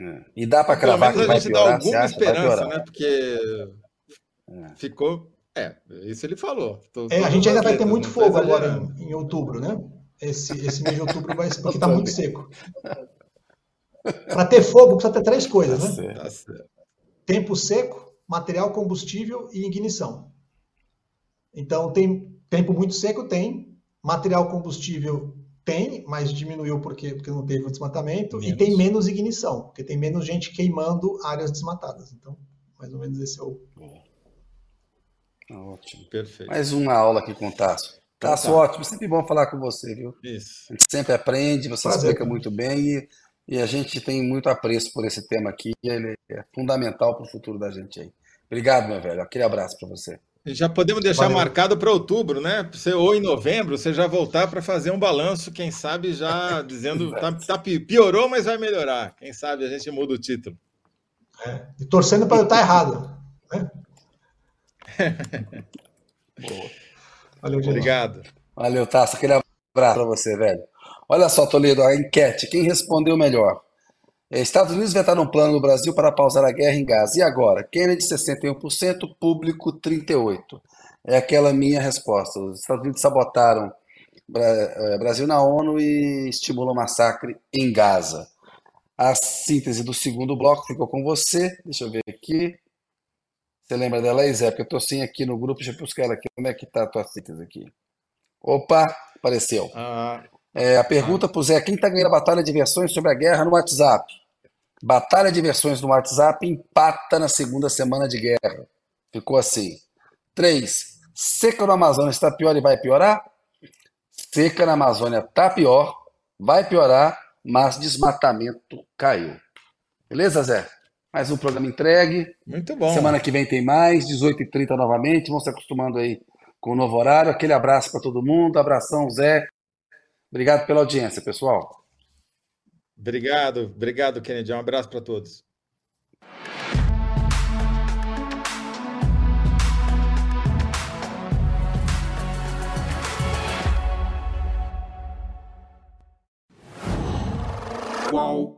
É. E dá para cravar que vai piorar, a gente dá alguma esperança, né? Porque é. ficou. É, isso ele falou. Tô, é, a gente ainda vai ter muito fogo agora em, em, outubro, né? Esse, esse mês de outubro vai porque tá muito seco. Para ter fogo precisa ter três coisas, né? Tá Tempo seco, material combustível e ignição. Então, tem tempo muito seco? Tem. Material combustível tem, mas diminuiu porque, porque não teve o desmatamento. Menos. E tem menos ignição, porque tem menos gente queimando áreas desmatadas. Então, mais ou menos esse é o. Ótimo. Perfeito. Mais uma aula aqui com o Tasso. Então Tasso, tá. ótimo. Sempre bom falar com você, viu? Isso. A gente sempre aprende, você Prazer. explica muito bem e, e a gente tem muito apreço por esse tema aqui. Ele é fundamental para o futuro da gente aí. Obrigado, meu velho. Aquele abraço para você. Já podemos deixar Valeu. marcado para outubro, né? Você, ou em novembro, você já voltar para fazer um balanço, quem sabe já dizendo tá, tá, piorou, mas vai melhorar. Quem sabe a gente muda o título. É, e torcendo para eu estar errado. Né? Valeu, Obrigado. Valeu, Taça. Aquele abraço para você, velho. Olha só, Toledo, a enquete. Quem respondeu melhor? É, Estados Unidos vetaram um plano no Brasil para pausar a guerra em Gaza. E agora? Kennedy 61%, público 38%. É aquela minha resposta. Os Estados Unidos sabotaram é, Brasil na ONU e estimulam massacre em Gaza. A síntese do segundo bloco ficou com você. Deixa eu ver aqui. Você lembra dela Zé? Porque eu estou sem aqui no grupo. Deixa eu buscar ela aqui. Como é que está a tua síntese aqui? Opa, apareceu. Ah, é, a pergunta para o Zé: quem está ganhando a batalha de versões sobre a guerra no WhatsApp? Batalha de versões no WhatsApp empata na segunda semana de guerra. Ficou assim. 3. Seca no Amazônia está pior e vai piorar? Seca na Amazônia está pior, vai piorar, mas desmatamento caiu. Beleza, Zé? Mais um programa entregue. Muito bom. Semana que vem tem mais, 18h30 novamente. Vão se acostumando aí com o novo horário. Aquele abraço para todo mundo. Abração, Zé. Obrigado pela audiência, pessoal. Obrigado, obrigado, Kennedy. Um abraço para todos. Qual